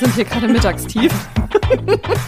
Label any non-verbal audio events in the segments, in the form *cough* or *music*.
sind hier gerade mittagstief.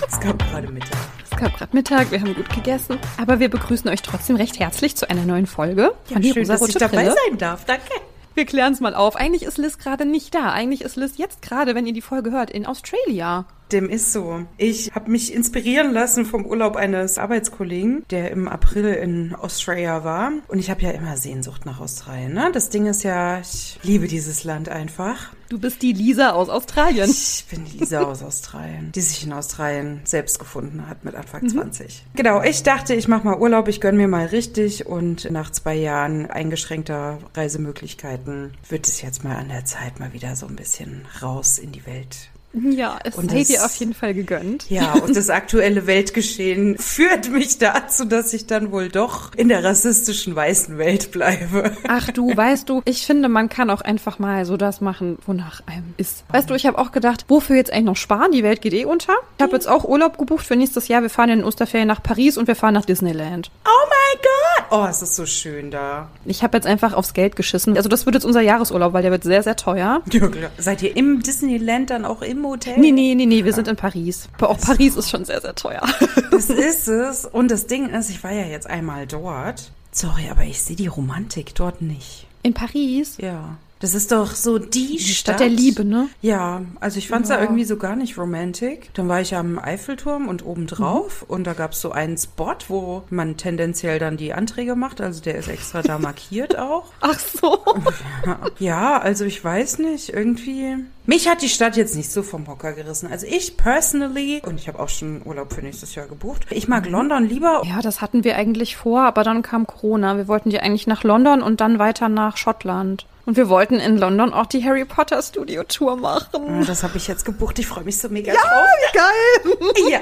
Es gab gerade Mittag. Es gab gerade Mittag, wir haben gut gegessen. Aber wir begrüßen euch trotzdem recht herzlich zu einer neuen Folge von die schön, dass ich rosarote dabei Brille. sein darf. Danke. Wir klären es mal auf. Eigentlich ist Liz gerade nicht da. Eigentlich ist Liz jetzt gerade, wenn ihr die Folge hört, in Australia. Dem ist so. Ich habe mich inspirieren lassen vom Urlaub eines Arbeitskollegen, der im April in Australia war. Und ich habe ja immer Sehnsucht nach Australien. Ne? Das Ding ist ja, ich liebe dieses Land einfach. Du bist die Lisa aus Australien. Ich bin die Lisa aus Australien, die sich in Australien selbst gefunden hat mit Anfang 20. Genau, ich dachte, ich mache mal Urlaub, ich gönn mir mal richtig und nach zwei Jahren eingeschränkter Reisemöglichkeiten wird es jetzt mal an der Zeit, mal wieder so ein bisschen raus in die Welt. Ja, es Und sei dir auf jeden Fall gegönnt. Ja, und das *laughs* aktuelle Weltgeschehen führt mich dazu, dass ich dann wohl doch in der rassistischen weißen Welt bleibe. Ach du, weißt du, ich finde, man kann auch einfach mal so das machen, wonach einem ist. Weißt du, ich habe auch gedacht, wofür jetzt eigentlich noch sparen? Die Welt geht eh unter. Ich habe jetzt auch Urlaub gebucht für nächstes Jahr. Wir fahren in den Osterferien nach Paris und wir fahren nach Disneyland. Oh mein Gott! Oh, es ist so schön da. Ich habe jetzt einfach aufs Geld geschissen. Also das wird jetzt unser Jahresurlaub, weil der wird sehr, sehr teuer. Ja, klar. Seid ihr im Disneyland dann auch im Hotel? Nee, nee, nee, nee, wir sind in Paris. Aber auch Paris ist schon sehr, sehr teuer. Das ist es. Und das Ding ist, ich war ja jetzt einmal dort. Sorry, aber ich sehe die Romantik dort nicht. In Paris? Ja. Das ist doch so die, Die Stadt der Liebe, ne? Ja, also ich fand es Ja. da irgendwie so gar nicht romantic. Dann war ich am Eiffelturm und oben drauf Mhm. und da gab es so einen Spot, wo man tendenziell dann die Anträge macht. Also der ist extra da markiert auch. *laughs* Ach so. *laughs* Ja, also ich weiß nicht, irgendwie. Mich hat die Stadt jetzt nicht so vom Hocker gerissen. Also ich personally, und ich habe auch schon Urlaub für nächstes Jahr gebucht, ich mag London lieber. Ja, das hatten wir eigentlich vor, aber dann kam Corona. Wir wollten ja eigentlich nach London und dann weiter nach Schottland. Und wir wollten in London auch die Harry Potter Studio Tour machen. Ja, Das habe ich jetzt gebucht. Ich freue mich so mega Ja, drauf. wie geil. Ja.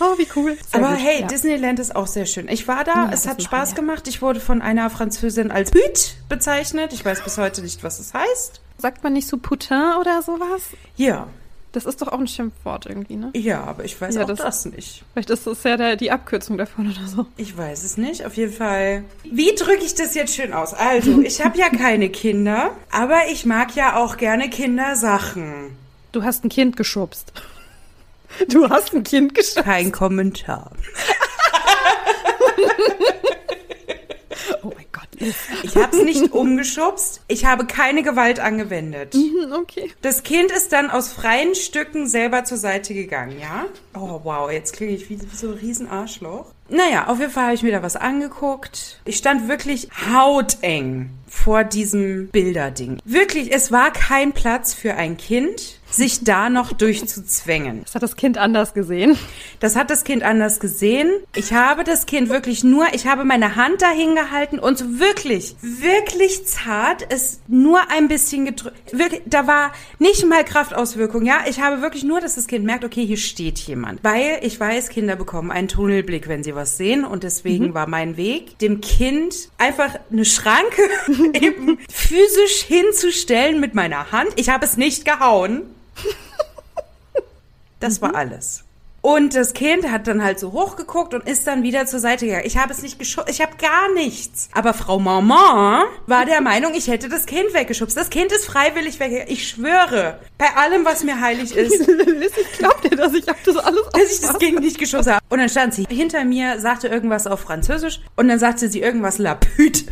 Oh, wie cool. Sehr Aber gut, hey, ja. Disneyland ist auch sehr schön. Ich war da, Ja, es hat Spaß wir. gemacht. Ich wurde von einer Französin als Büt bezeichnet. Ich weiß bis heute nicht, was es heißt. Sagt man nicht so Putin oder sowas? Ja, Das ist doch auch ein Schimpfwort irgendwie, ne? ja, aber ich weiß Ja, auch das- das, nicht. Vielleicht ist das ja der, die Abkürzung davon oder so. Ich weiß es nicht. Auf jeden Fall. Wie drücke ich das jetzt schön aus? Also, ich habe ja keine Kinder, aber ich mag ja auch gerne Kindersachen. Du hast ein Kind geschubst. Du hast ein Kind geschubst. Kein Kommentar. Oh mein Gott. *laughs* Ich habe es nicht umgeschubst. Ich habe keine Gewalt angewendet. Hm, Okay. Das Kind ist dann aus freien Stücken selber zur Seite gegangen, ja? Oh, wow, jetzt klinge ich wie, wie so ein Riesenarschloch. Naja, auf jeden Fall habe ich mir da was angeguckt. Ich stand wirklich hauteng vor diesem Bilderding. Wirklich, es war kein Platz für ein Kind, sich da noch durchzuzwängen. Das hat das Kind anders gesehen. Das hat das Kind anders gesehen. Ich habe das Kind wirklich nur, ich habe meine Hand dahin gehalten und so wirklich, wirklich zart es nur ein bisschen gedrückt. Wirklich, da war nicht mal Kraftauswirkung, ja. Ich habe wirklich nur, dass das Kind merkt, okay, hier steht jemand. Weil ich weiß, Kinder bekommen einen Tunnelblick, wenn sie was sehen und deswegen war mein Weg, dem Kind einfach eine Schranke *laughs* eben physisch hinzustellen mit meiner Hand. Ich habe es nicht gehauen. Das war alles. Und das Kind hat dann halt so hochgeguckt und ist dann wieder zur Seite gegangen. Ich habe es nicht geschubst, ich habe gar nichts. Aber Frau Maman war der Meinung, ich hätte das Kind weggeschubst. Das Kind ist freiwillig weggegangen. Ich schwöre, bei allem, was mir heilig *laughs* ist, ich glaub dir das. Ich das alles dass ich das Kind nicht geschubst habe. Und dann stand sie hinter mir, sagte irgendwas auf Französisch und dann sagte sie irgendwas la pute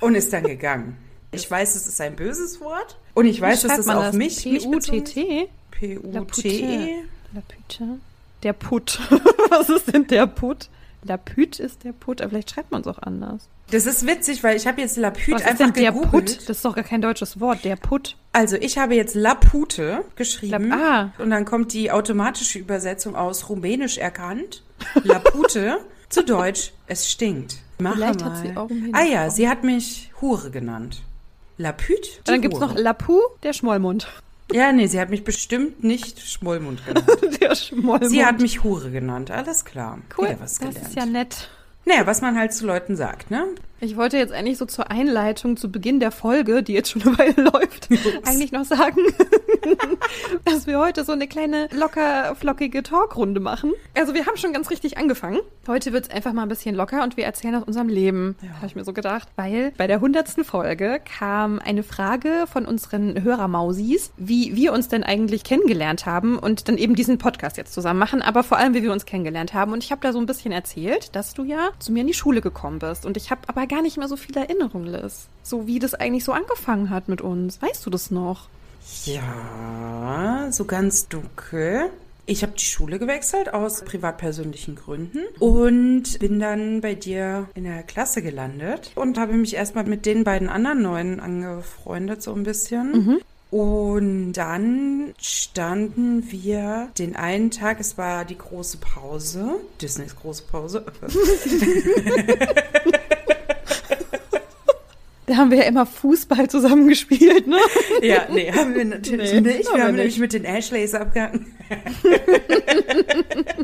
und ist dann gegangen. Ich weiß, es ist ein böses Wort und ich weiß, dass es auf mich, mich. P-U-T-T? P-U-T-E. La Pute. Der Put. *laughs* Was ist denn der Put? La Pute ist der Put, aber vielleicht schreibt man es auch anders. Das ist witzig, weil ich habe jetzt La Pute Was ist einfach denn der gegoogelt. Put? Das ist doch gar kein deutsches Wort. Der Put. Also ich habe jetzt La Pute geschrieben La- ah. und dann kommt die automatische Übersetzung aus Rumänisch erkannt. La Pute *laughs* zu Deutsch, es stinkt. Mach Vielleicht mal. hat sie auch Ah ja, auch. sie hat mich Hure genannt. La Pute? die Dann gibt's Hure. noch Lapu, der Schmollmund. Ja, nee, sie hat mich bestimmt nicht Schmollmund genannt. *laughs* Der Schmollmund. sie hat mich Hure genannt, alles klar. cool. Das ist ja nett. Naja, was man halt zu Leuten sagt, ne? Ich wollte jetzt eigentlich so zur Einleitung, zu Beginn der Folge, die jetzt schon eine Weile *laughs* läuft, eigentlich noch sagen, *laughs* dass wir heute so eine kleine locker flockige Talkrunde machen. Also wir haben schon ganz richtig angefangen. Heute wird's einfach mal ein bisschen locker und wir erzählen aus unserem Leben, Ja. habe ich mir so gedacht. Weil bei der hundertsten Folge kam eine Frage von unseren Hörermausis, wie wir uns denn eigentlich kennengelernt haben und dann eben diesen Podcast jetzt zusammen machen, aber vor allem, wie wir uns kennengelernt haben. Und ich habe da so ein bisschen erzählt, dass du ja zu mir in die Schule gekommen bist. Und ich habe aber gar nicht mehr so viele Erinnerungen, Liz. So wie das eigentlich so angefangen hat mit uns. Weißt du das noch? Ja, so ganz dunkel. Ich habe die Schule gewechselt aus privatpersönlichen Gründen und bin dann bei dir in der Klasse gelandet und habe mich erstmal mit den beiden anderen Neuen angefreundet, so ein bisschen. Und dann standen wir den einen Tag, es war die große Pause, Disneys große Pause. *laughs* Da haben wir ja immer Fußball zusammen gespielt, ne? *laughs* ja, nee, haben wir natürlich Nee, nicht. Wir wir haben nicht. nämlich mit den Ashleys abgehangen. *laughs*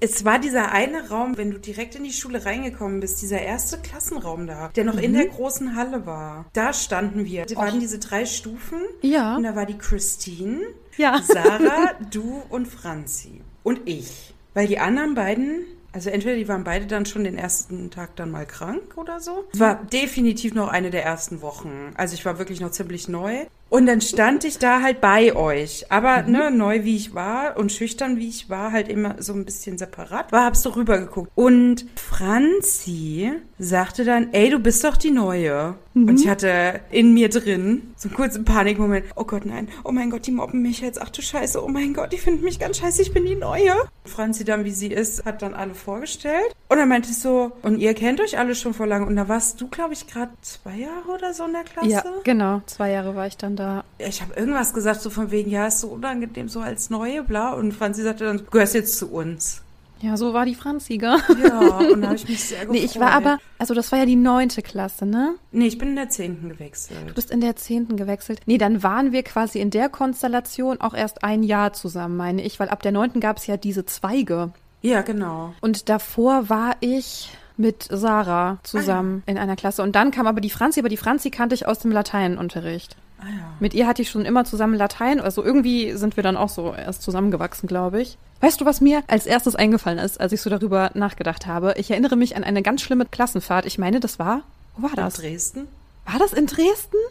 Es war dieser eine Raum, wenn du direkt in die Schule reingekommen bist, dieser erste Klassenraum da, der noch in der großen Halle war. Da standen wir. Da waren diese drei Stufen. Ja. Und da war die Christine, Ja. Sarah, *laughs* du und Franzi. Und ich. Weil die anderen beiden, also entweder die waren beide dann schon den ersten Tag dann mal krank oder so. Es war definitiv noch eine der ersten Wochen. Also ich war wirklich noch ziemlich neu. Und dann stand ich da halt bei euch. Aber ne, neu wie ich war und schüchtern wie ich war, halt immer so ein bisschen separat, war, hab's so rübergeguckt. Und Franzi sagte dann, ey, du bist doch die Neue. Und ich hatte in mir drin so einen kurzen Panikmoment. Oh Gott, nein. Oh mein Gott, die mobben mich jetzt. Ach du Scheiße. Oh mein Gott, die finden mich ganz scheiße. Ich bin die Neue. Franzi dann, wie sie ist, hat dann alle vorgestellt. Und dann meinte ich so, und ihr kennt euch alle schon vor lang. Und da warst du, glaube ich, gerade zwei Jahre oder so in der Klasse. Ja, genau. Zwei Jahre war ich dann da. Ich habe irgendwas gesagt, so von wegen, ja, ist so unangenehm, so als Neue, bla. Und Franzi sagte dann, du gehörst jetzt zu uns. Ja, so war die Franzi, gell? Ja, und da habe ich mich sehr gefreut. *laughs* Nee, ich war aber, also das war ja die neunte Klasse, ne? Nee, ich bin in der zehnten Du gewechselt. bist in der zehnten gewechselt. Nee, dann waren wir quasi in der Konstellation auch erst ein Jahr zusammen, meine ich, weil ab der neunten gab es ja diese Zweige. Ja, genau. Und davor war ich mit Sarah zusammen in einer Klasse. Und dann kam aber die Franzi, aber die Franzi kannte ich aus dem Lateinunterricht. Ah ja. Mit ihr hatte ich schon immer zusammen Latein. Also irgendwie sind wir dann auch so erst zusammengewachsen, glaube ich. Weißt du, was mir als erstes eingefallen ist, als ich so darüber nachgedacht habe? Ich erinnere mich an eine ganz schlimme Klassenfahrt. Ich meine, das war, wo war In das? Dresden? War das in Dresden? *laughs*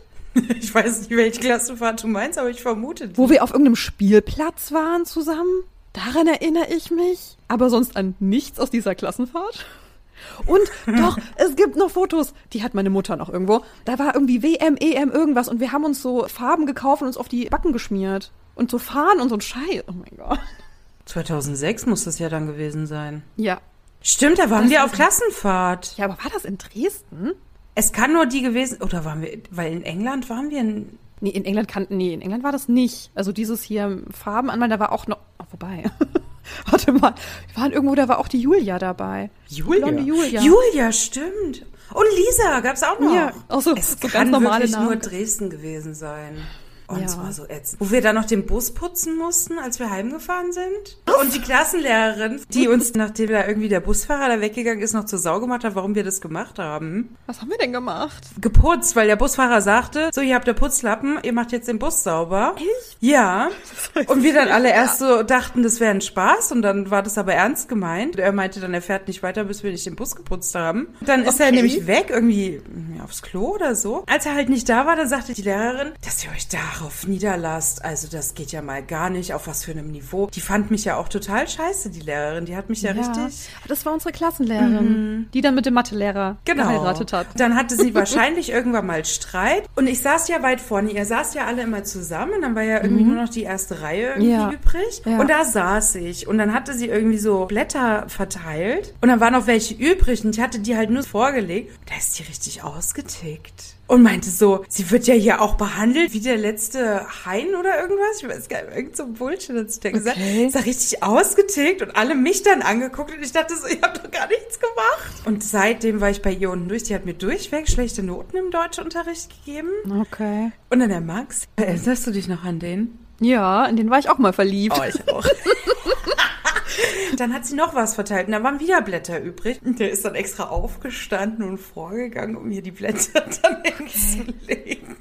Ich weiß nicht, welche Klassenfahrt du meinst, aber ich vermute die. Wo wir auf irgendeinem Spielplatz waren zusammen? Daran erinnere ich mich. Aber sonst an nichts aus dieser Klassenfahrt. Und *laughs* doch, es gibt noch Fotos. Die hat meine Mutter noch irgendwo. Da war irgendwie WM, EM, irgendwas. Und wir haben uns so Farben gekauft und uns auf die Backen geschmiert. Und so Fahnen und so ein Scheiß. Oh mein Gott. 2006 muss das ja dann gewesen sein. Ja. Stimmt, da waren Das wir auf Klassenfahrt. Ja, aber war das in Dresden? Es kann nur die gewesen, oder waren wir, weil in England waren wir in, Nee, in England kann, nee, in England war das nicht. Also dieses hier Farben anmalen, da war auch noch, oh, vorbei. *laughs* *laughs* Warte mal, wir waren irgendwo, da war auch die Julia dabei. Julia. Blonde Julia. Julia, stimmt. Und Lisa gab's auch noch. Ja, auch so- es so kann ganz normale wirklich Namen. nur Dresden gewesen sein. Und Ja. es war so ätzend. Wo wir dann noch den Bus putzen mussten, als wir heimgefahren sind. Und die Klassenlehrerin, die uns, nachdem da irgendwie der Busfahrer da weggegangen ist, noch zur Sau gemacht hat, warum wir das gemacht haben. Was haben wir denn gemacht? Geputzt, weil der Busfahrer sagte, so, ihr habt der Putzlappen, ihr macht jetzt den Bus sauber. Echt? Ja. Und wir dann alle erst so dachten, das wäre ein Spaß und dann war das aber ernst gemeint. Er meinte dann, er fährt nicht weiter, bis wir nicht den Bus geputzt haben. Dann ist er Okay. nämlich weg, irgendwie ja, aufs Klo oder so. Als er halt nicht da war, dann sagte die Lehrerin, dass ihr euch darauf niederlasst. Also das geht ja mal gar nicht, auf was für einem Niveau. Die fand mich ja auch total scheiße, die Lehrerin. Die hat mich ja, richtig... Aber Das war unsere Klassenlehrerin, die dann mit dem Mathelehrer Genau. geheiratet hat. Dann hatte sie *laughs* wahrscheinlich irgendwann mal Streit. Und ich saß ja weit vorne. Ihr saßt ja alle immer zusammen. Dann war ja irgendwie nur noch die erste Reihe irgendwie Mhm. Ja. übrig. Ja. Und da saß ich. Und dann hatte sie irgendwie so Blätter verteilt. Und dann waren noch welche übrig. Und ich hatte die halt nur vorgelegt. Da ist die richtig ausgetickt. Und meinte so, sie wird ja hier auch behandelt wie der letzte Hein oder irgendwas. Ich weiß gar nicht, irgend so ein Bullshit hat sie da gesagt. Okay. Ist da richtig ausgetickt und alle mich dann angeguckt und ich dachte so, ihr habt doch gar nichts gemacht. Und seitdem war ich bei ihr unten durch. Die hat mir durchweg schlechte Noten im Deutschunterricht gegeben. Okay. Und dann der Max. Erinnerst du dich noch an den? Ja, in den war ich auch mal verliebt. Oh, ich auch. *laughs* Dann hat sie noch was verteilt und da waren wieder Blätter übrig. Und der ist dann extra aufgestanden und vorgegangen, um mir die Blätter *laughs* dann hinzulegen.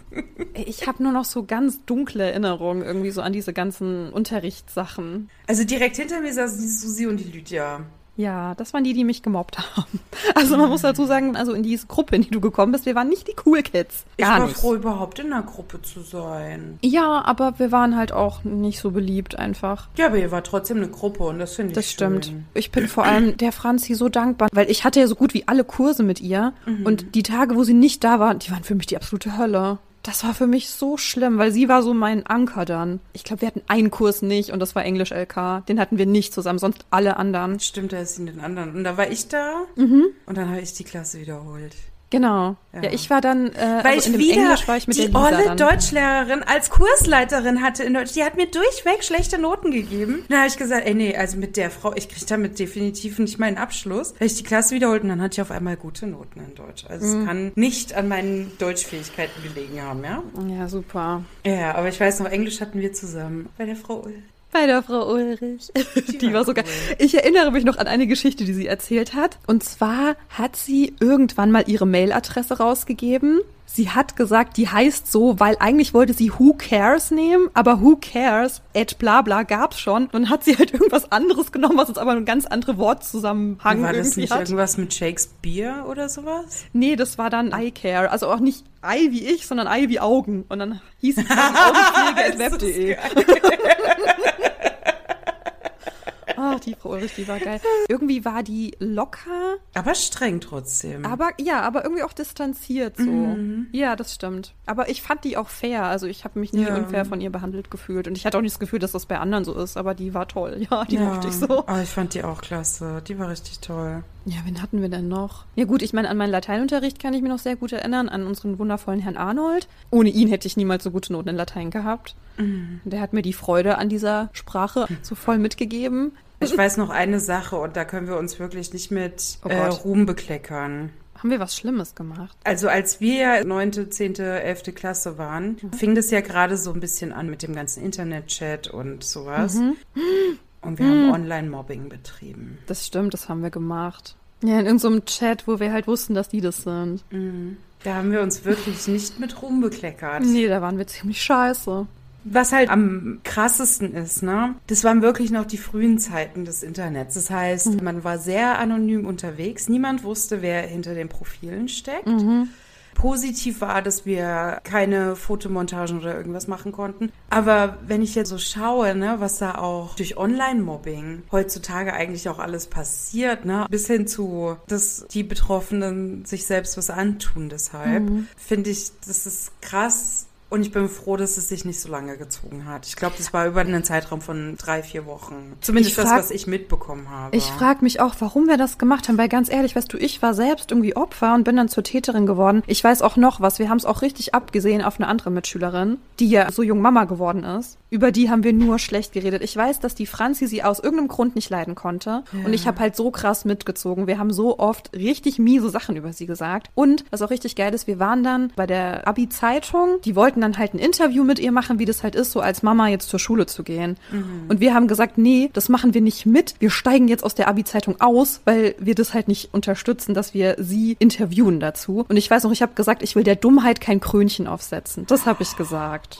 Ich habe nur noch so ganz dunkle Erinnerungen irgendwie so an diese ganzen Unterrichtssachen. Also direkt hinter mir saß die Susi und die Lydia. Ja, das waren die, die mich gemobbt haben. *laughs* Also man muss dazu sagen, also in diese Gruppe, in die du gekommen bist, wir waren nicht die Cool Kids. Ich Gar war nicht. froh, überhaupt in einer Gruppe zu sein. Ja, aber wir waren halt auch nicht so beliebt einfach. Ja, aber ihr war trotzdem eine Gruppe und das finde ich Das stimmt. schön. Ich bin vor allem der Franzi so dankbar, weil ich hatte ja so gut wie alle Kurse mit ihr und die Tage, wo sie nicht da war, die waren für mich die absolute Hölle. Das war für mich so schlimm, weil sie war so mein Anker dann. Ich glaube, wir hatten einen Kurs nicht und das war Englisch LK. Den hatten wir nicht zusammen, sonst alle anderen. Stimmt, da ist sie in den anderen. Und da war ich da Mhm. und dann habe ich die Klasse wiederholt. Genau. Ja, Ja. ich war dann, äh, Weil also ich wieder ich mit die olle. Deutschlehrerin als Kursleiterin hatte in Deutsch. Die hat mir durchweg schlechte Noten gegeben. Dann habe ich gesagt, ey nee, also mit der Frau, ich kriege damit definitiv nicht meinen Abschluss. Habe ich die Klasse wiederholt und dann hatte ich auf einmal gute Noten in Deutsch. Also Mhm. es kann nicht an meinen Deutschfähigkeiten gelegen haben, ja? Ja, super. Ja, aber ich weiß noch, Englisch hatten wir zusammen bei der Frau Ull. Bei der Frau Ulrich. *laughs* Die, war war so geil. cool. Ich erinnere mich noch an eine Geschichte, die sie erzählt hat. Und zwar hat sie irgendwann mal ihre Mailadresse rausgegeben. Sie hat gesagt, die heißt so, weil eigentlich wollte sie Who Cares nehmen, aber Who Cares at bla bla gab's schon. Dann hat sie halt *laughs* irgendwas anderes genommen, was uns aber ein ganz andere Wortzusammenhang War das nicht hat. irgendwas mit Shakespeare oder sowas? Nee, das war dann I Care. Also auch nicht Ei wie ich, sondern Ei wie Augen. Und dann hieß es *laughs* augenpflege.web.de. *laughs* Ach, die Frau Ulrich, die war geil. Irgendwie war die locker, Aber streng trotzdem. aber ja, aber irgendwie auch distanziert so. Ja, das stimmt. Aber ich fand die auch fair. Also ich habe mich nie Ja. unfair von ihr behandelt gefühlt. Und ich hatte auch nicht das Gefühl, dass das bei anderen so ist. Aber die war toll. *laughs* Ja, die mochte ich so. Aber ich fand die auch klasse. Die war richtig toll. Ja, wen hatten wir denn noch? Ja gut, ich meine, an meinen Lateinunterricht kann ich mich noch sehr gut erinnern, an unseren wundervollen Herrn Arnold. Ohne ihn hätte ich niemals so gute Noten in Latein gehabt. Mhm. Der hat mir die Freude an dieser Sprache so voll mitgegeben. Ich weiß noch eine Sache und da können wir uns wirklich nicht mit Oh äh. Ruhm bekleckern. Haben wir was Schlimmes gemacht? Also als wir neunte, zehnte, elfte Klasse waren, fing das ja gerade so ein bisschen an mit dem ganzen Internet-Chat und sowas. Mhm. Und wir haben Online-Mobbing betrieben. Das stimmt, das haben wir gemacht. Ja, in irgendeinem Chat, wo wir halt wussten, dass die das sind. Da haben wir uns wirklich nicht mit Ruhm bekleckert. Nee, da waren wir ziemlich scheiße. Was halt am krassesten ist, ne? Das waren wirklich noch die frühen Zeiten des Internets. Das heißt, man war sehr anonym unterwegs. Niemand wusste, wer hinter den Profilen steckt. Positiv war, dass wir keine Fotomontagen oder irgendwas machen konnten. Aber wenn ich jetzt so schaue, ne, was da auch durch Online-Mobbing heutzutage eigentlich auch alles passiert, ne, bis hin zu, dass die Betroffenen sich selbst was antun deshalb, finde ich, das ist krass. Und ich bin froh, dass es sich nicht so lange gezogen hat. Ich glaube, das war über einen Zeitraum von drei, vier Wochen. Zumindest Ich das, frag- was ich mitbekommen habe. Ich frage mich auch, warum wir das gemacht haben, weil ganz ehrlich, weißt du, ich war selbst irgendwie Opfer und bin dann zur Täterin geworden. Ich weiß auch noch was, wir haben es auch richtig abgesehen auf eine andere Mitschülerin, die ja so jung Mama geworden ist. Über die haben wir nur schlecht geredet. Ich weiß, dass die Franzi sie aus irgendeinem Grund nicht leiden konnte und ich habe halt so krass mitgezogen. Wir haben so oft richtig miese Sachen über sie gesagt und was auch richtig geil ist, wir waren dann bei der Abi-Zeitung, die wollten dann halt ein Interview mit ihr machen, wie das halt ist, so als Mama jetzt zur Schule zu gehen. Und wir haben gesagt, nee, das machen wir nicht mit. Wir steigen jetzt aus der Abi-Zeitung aus, weil wir das halt nicht unterstützen, dass wir sie interviewen dazu. Und ich weiß noch, ich habe gesagt, ich will der Dummheit kein Krönchen aufsetzen. Das habe ich gesagt.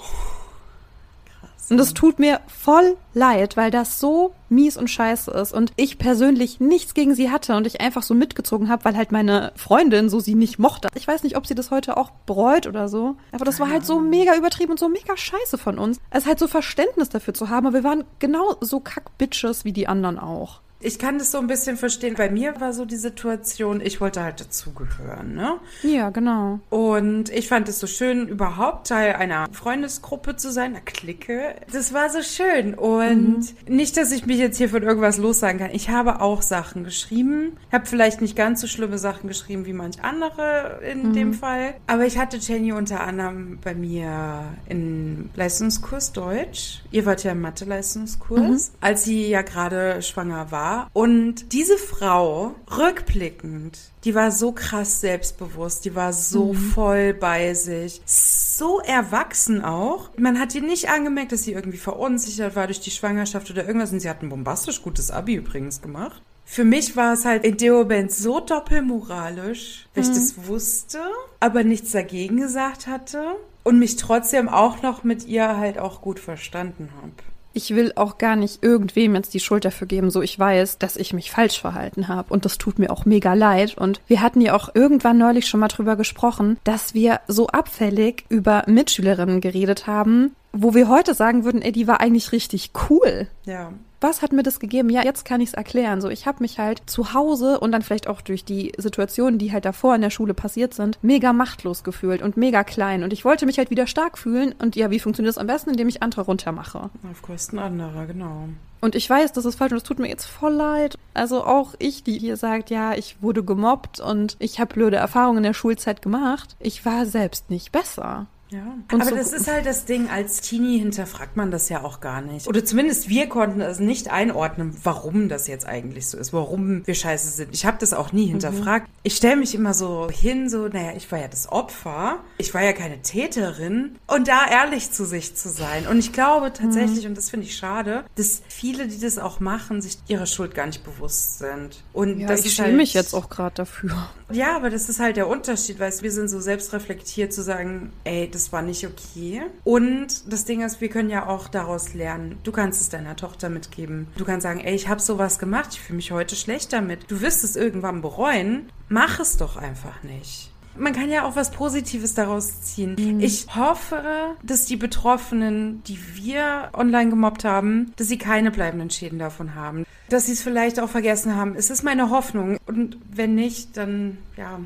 Und das tut mir voll leid, weil das so mies und scheiße ist und ich persönlich nichts gegen sie hatte und ich einfach so mitgezogen habe, weil halt meine Freundin so sie nicht mochte. Ich weiß nicht, ob sie das heute auch bereut oder so. Aber das war halt so mega übertrieben und so mega scheiße von uns. Es ist halt so Verständnis dafür zu haben, aber wir waren genau so Kack-Bitches wie die anderen auch. Ich kann das so ein bisschen verstehen. Bei mir war so die Situation, ich wollte halt dazugehören, ne? Ja, genau. Und ich fand es so schön, überhaupt Teil einer Freundesgruppe zu sein, einer Clique. Das war so schön. Und nicht, dass ich mich jetzt hier von irgendwas lossagen kann. Ich habe auch Sachen geschrieben. Habe vielleicht nicht ganz so schlimme Sachen geschrieben wie manch andere in dem Fall. Aber ich hatte Jenny unter anderem bei mir in Leistungskurs Deutsch. Ihr wart ja im Mathe-Leistungskurs, als sie ja gerade schwanger war. Und diese Frau, rückblickend, die war so krass selbstbewusst, die war so voll bei sich. so erwachsen auch. Man hat ihr nicht angemerkt, dass sie irgendwie verunsichert war durch die Schwangerschaft oder irgendwas. Und sie hat ein bombastisch gutes Abi übrigens gemacht. Für mich war es halt in Moment so doppelmoralisch, weil mhm. ich das wusste, aber nichts dagegen gesagt hatte und mich trotzdem auch noch mit ihr halt auch gut verstanden habe ich will auch gar nicht irgendwem jetzt die Schuld dafür geben, so ich weiß, dass ich mich falsch verhalten habe. Und das tut mir auch mega leid. Und wir hatten ja auch irgendwann neulich schon mal drüber gesprochen, dass wir so abfällig über Mitschülerinnen geredet haben, wo wir heute sagen würden, ey, die war eigentlich richtig cool. Ja was hat mir das gegeben? Ja, jetzt kann ich es erklären. So, ich habe mich halt zu Hause und dann vielleicht auch durch die Situationen, die halt davor in der Schule passiert sind, mega machtlos gefühlt und mega klein. Und ich wollte mich halt wieder stark fühlen. Und ja, wie funktioniert das am besten? Indem ich andere runtermache. Auf Kosten anderer, genau. Und ich weiß, das ist falsch und es tut mir jetzt voll leid. Also auch ich, die hier sagt, ja, ich wurde gemobbt und ich habe blöde Erfahrungen in der Schulzeit gemacht. Ich war selbst nicht besser. Ja, und aber so das ist halt das Ding, als Teenie hinterfragt man das ja auch gar nicht. Oder zumindest wir konnten es nicht einordnen, warum das jetzt eigentlich so ist, warum wir scheiße sind. Ich habe das auch nie mhm. hinterfragt. Mhm. Ich stelle mich immer so hin, so, naja, ich war ja das Opfer, ich war ja keine Täterin. Und da ehrlich zu sich zu sein. Und ich glaube tatsächlich, mhm. und das finde ich schade, dass viele, die das auch machen, sich ihrer Schuld gar nicht bewusst sind. Und ja, das ich schäme halt, mich jetzt auch gerade dafür. Ja, aber das ist halt der Unterschied, weil wir sind so selbstreflektiert zu sagen, ey, das war nicht okay. Und das Ding ist, wir können ja auch daraus lernen. Du kannst es deiner Tochter mitgeben. Du kannst sagen, ey, ich habe sowas gemacht, ich fühle mich heute schlecht damit. Du wirst es irgendwann bereuen. Mach es doch einfach nicht. Man kann ja auch was Positives daraus ziehen. Mhm. Ich hoffe, dass die Betroffenen, die wir online gemobbt haben, dass sie keine bleibenden Schäden davon haben. Dass sie es vielleicht auch vergessen haben. Es ist meine Hoffnung. Und wenn nicht, dann ja,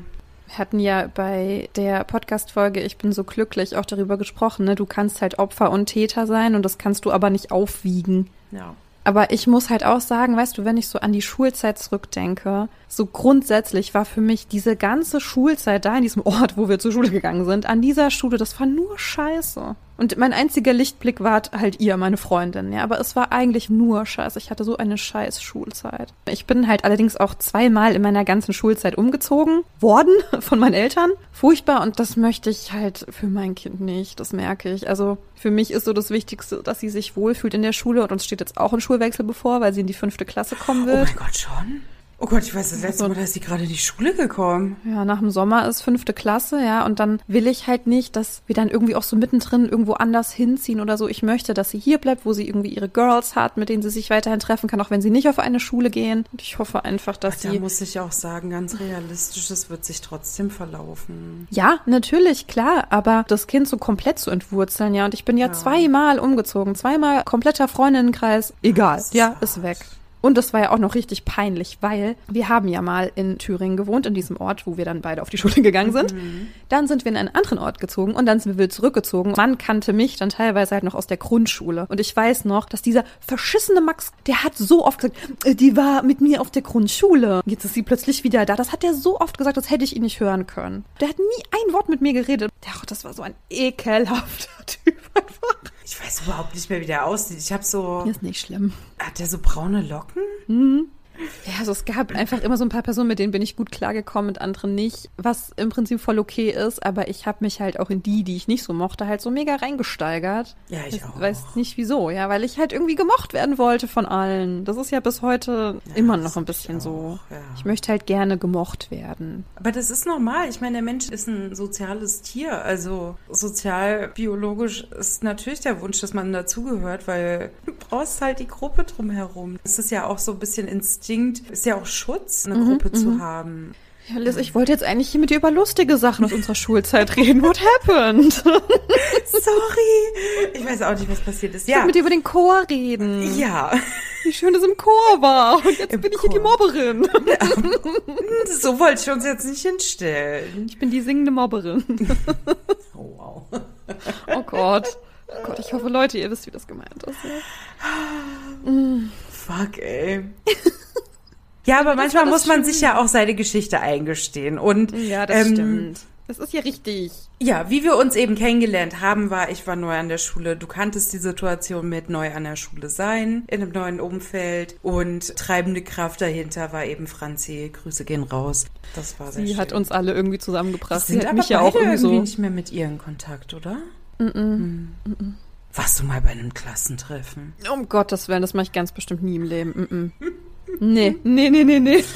hatten ja bei der Podcast-Folge Ich bin so glücklich auch darüber gesprochen, ne? Du kannst halt Opfer und Täter sein und das kannst du aber nicht aufwiegen. Ja. Aber ich muss halt auch sagen, weißt du, wenn ich so an die Schulzeit zurückdenke, so grundsätzlich war für mich diese ganze Schulzeit da in diesem Ort, wo wir zur Schule gegangen sind, an dieser Schule, das war nur Scheiße. Und mein einziger Lichtblick war halt ihr, meine Freundin, ja. Aber es war eigentlich nur Scheiße. Ich hatte so eine scheiß Schulzeit. Ich bin halt allerdings auch zweimal in meiner ganzen Schulzeit umgezogen worden *laughs* von meinen Eltern. Furchtbar. Und das möchte ich halt für mein Kind nicht. Das merke ich. Also für mich ist so das Wichtigste, dass sie sich wohlfühlt in der Schule. Und uns steht jetzt auch ein Schulwechsel bevor, weil sie in die fünfte Klasse kommen will. Oh mein Gott, schon? Oh Gott, ich weiß, das letzte Mal, da ist sie gerade in die Schule gekommen. Ja, nach dem Sommer ist fünfte Klasse, ja, und dann will ich halt nicht, dass wir dann irgendwie auch so mittendrin irgendwo anders hinziehen oder so. Ich möchte, dass sie hier bleibt, wo sie irgendwie ihre Girls hat, mit denen sie sich weiterhin treffen kann, auch wenn sie nicht auf eine Schule gehen. Und ich hoffe einfach, dass Ach, sie. Da muss ich auch sagen, ganz realistisch, es wird sich trotzdem verlaufen. Ja, natürlich, klar, aber das Kind so komplett zu entwurzeln, ja, und ich bin ja, ja. zweimal umgezogen, zweimal kompletter Freundinnenkreis, egal, ja, ist weg. Und das war ja auch noch richtig peinlich, weil wir haben ja mal in Thüringen gewohnt, in diesem Ort, wo wir dann beide auf die *laughs* Schule gegangen sind. Mhm. Dann sind wir in einen anderen Ort gezogen und dann sind wir wieder zurückgezogen. Man kannte mich dann teilweise halt noch aus der Grundschule. Und ich weiß noch, dass dieser verschissene Max, der hat so oft gesagt, äh, die war mit mir auf der Grundschule. Jetzt ist sie plötzlich wieder da. Das hat er so oft gesagt, das hätte ich ihn nicht hören können. Der hat nie ein Wort mit mir geredet. Ach, das war so ein ekelhafter *laughs* Typ einfach. Ich weiß überhaupt nicht mehr, wie der aussieht. Ich habe so. Ist nicht schlimm. Hat der so braune Locken? Mhm. Ja, also es gab einfach immer so ein paar Personen, mit denen bin ich gut klargekommen, mit anderen nicht, was im Prinzip voll okay ist, aber ich habe mich halt auch in die, die ich nicht so mochte, halt so mega reingesteigert. Ja, ich, ich auch. weiß nicht wieso, ja, weil ich halt irgendwie gemocht werden wollte von allen. Das ist ja bis heute ja, immer noch ein bisschen ich so. Ja. Ich möchte halt gerne gemocht werden. Aber das ist normal. Ich meine, der Mensch ist ein soziales Tier. Also sozialbiologisch ist natürlich der Wunsch, dass man dazugehört, weil du brauchst halt die Gruppe drumherum. Das ist ja auch so ein bisschen Instinkt Instinkt ist ja auch Schutz, eine mhm, Gruppe zu mhm. haben. Ja, Liz, ich wollte jetzt eigentlich hier mit dir über lustige Sachen aus unserer Schulzeit reden. What happened? *laughs* Sorry. Ich weiß auch nicht, was passiert ist. Ich ja. mit dir über den Chor reden. Ja. Wie schön es im Chor war. Und jetzt Im bin ich hier die Mobberin. *laughs* so wollte ich uns jetzt nicht hinstellen. Ich bin die singende Mobberin. *laughs* Oh, wow. Oh Gott. Oh Gott, ich hoffe, Leute, ihr wisst, wie das gemeint ist. Ja. *sighs* Mm. Fuck, ey. *laughs* Ja, aber manchmal muss man sich ja auch seine Geschichte eingestehen. Und ja, das ähm, stimmt. Das ist ja richtig. Ja, wie wir uns eben kennengelernt haben, war, ich war neu an der Schule. Du kanntest die Situation mit neu an der Schule sein, in einem neuen Umfeld. Und treibende Kraft dahinter war eben Franzi. Grüße gehen raus. Das war sehr Sie schön. hat uns alle irgendwie zusammengebracht. sind Sie hat aber mich ja auch irgendwie irgendwie so. nicht mehr mit ihr in Kontakt, oder? Hm. Warst du mal bei einem Klassentreffen? Um Gottes Willen, das mache ich ganz bestimmt nie im Leben. Mm -mm. Nee, nee, nee, nee, nee. *laughs*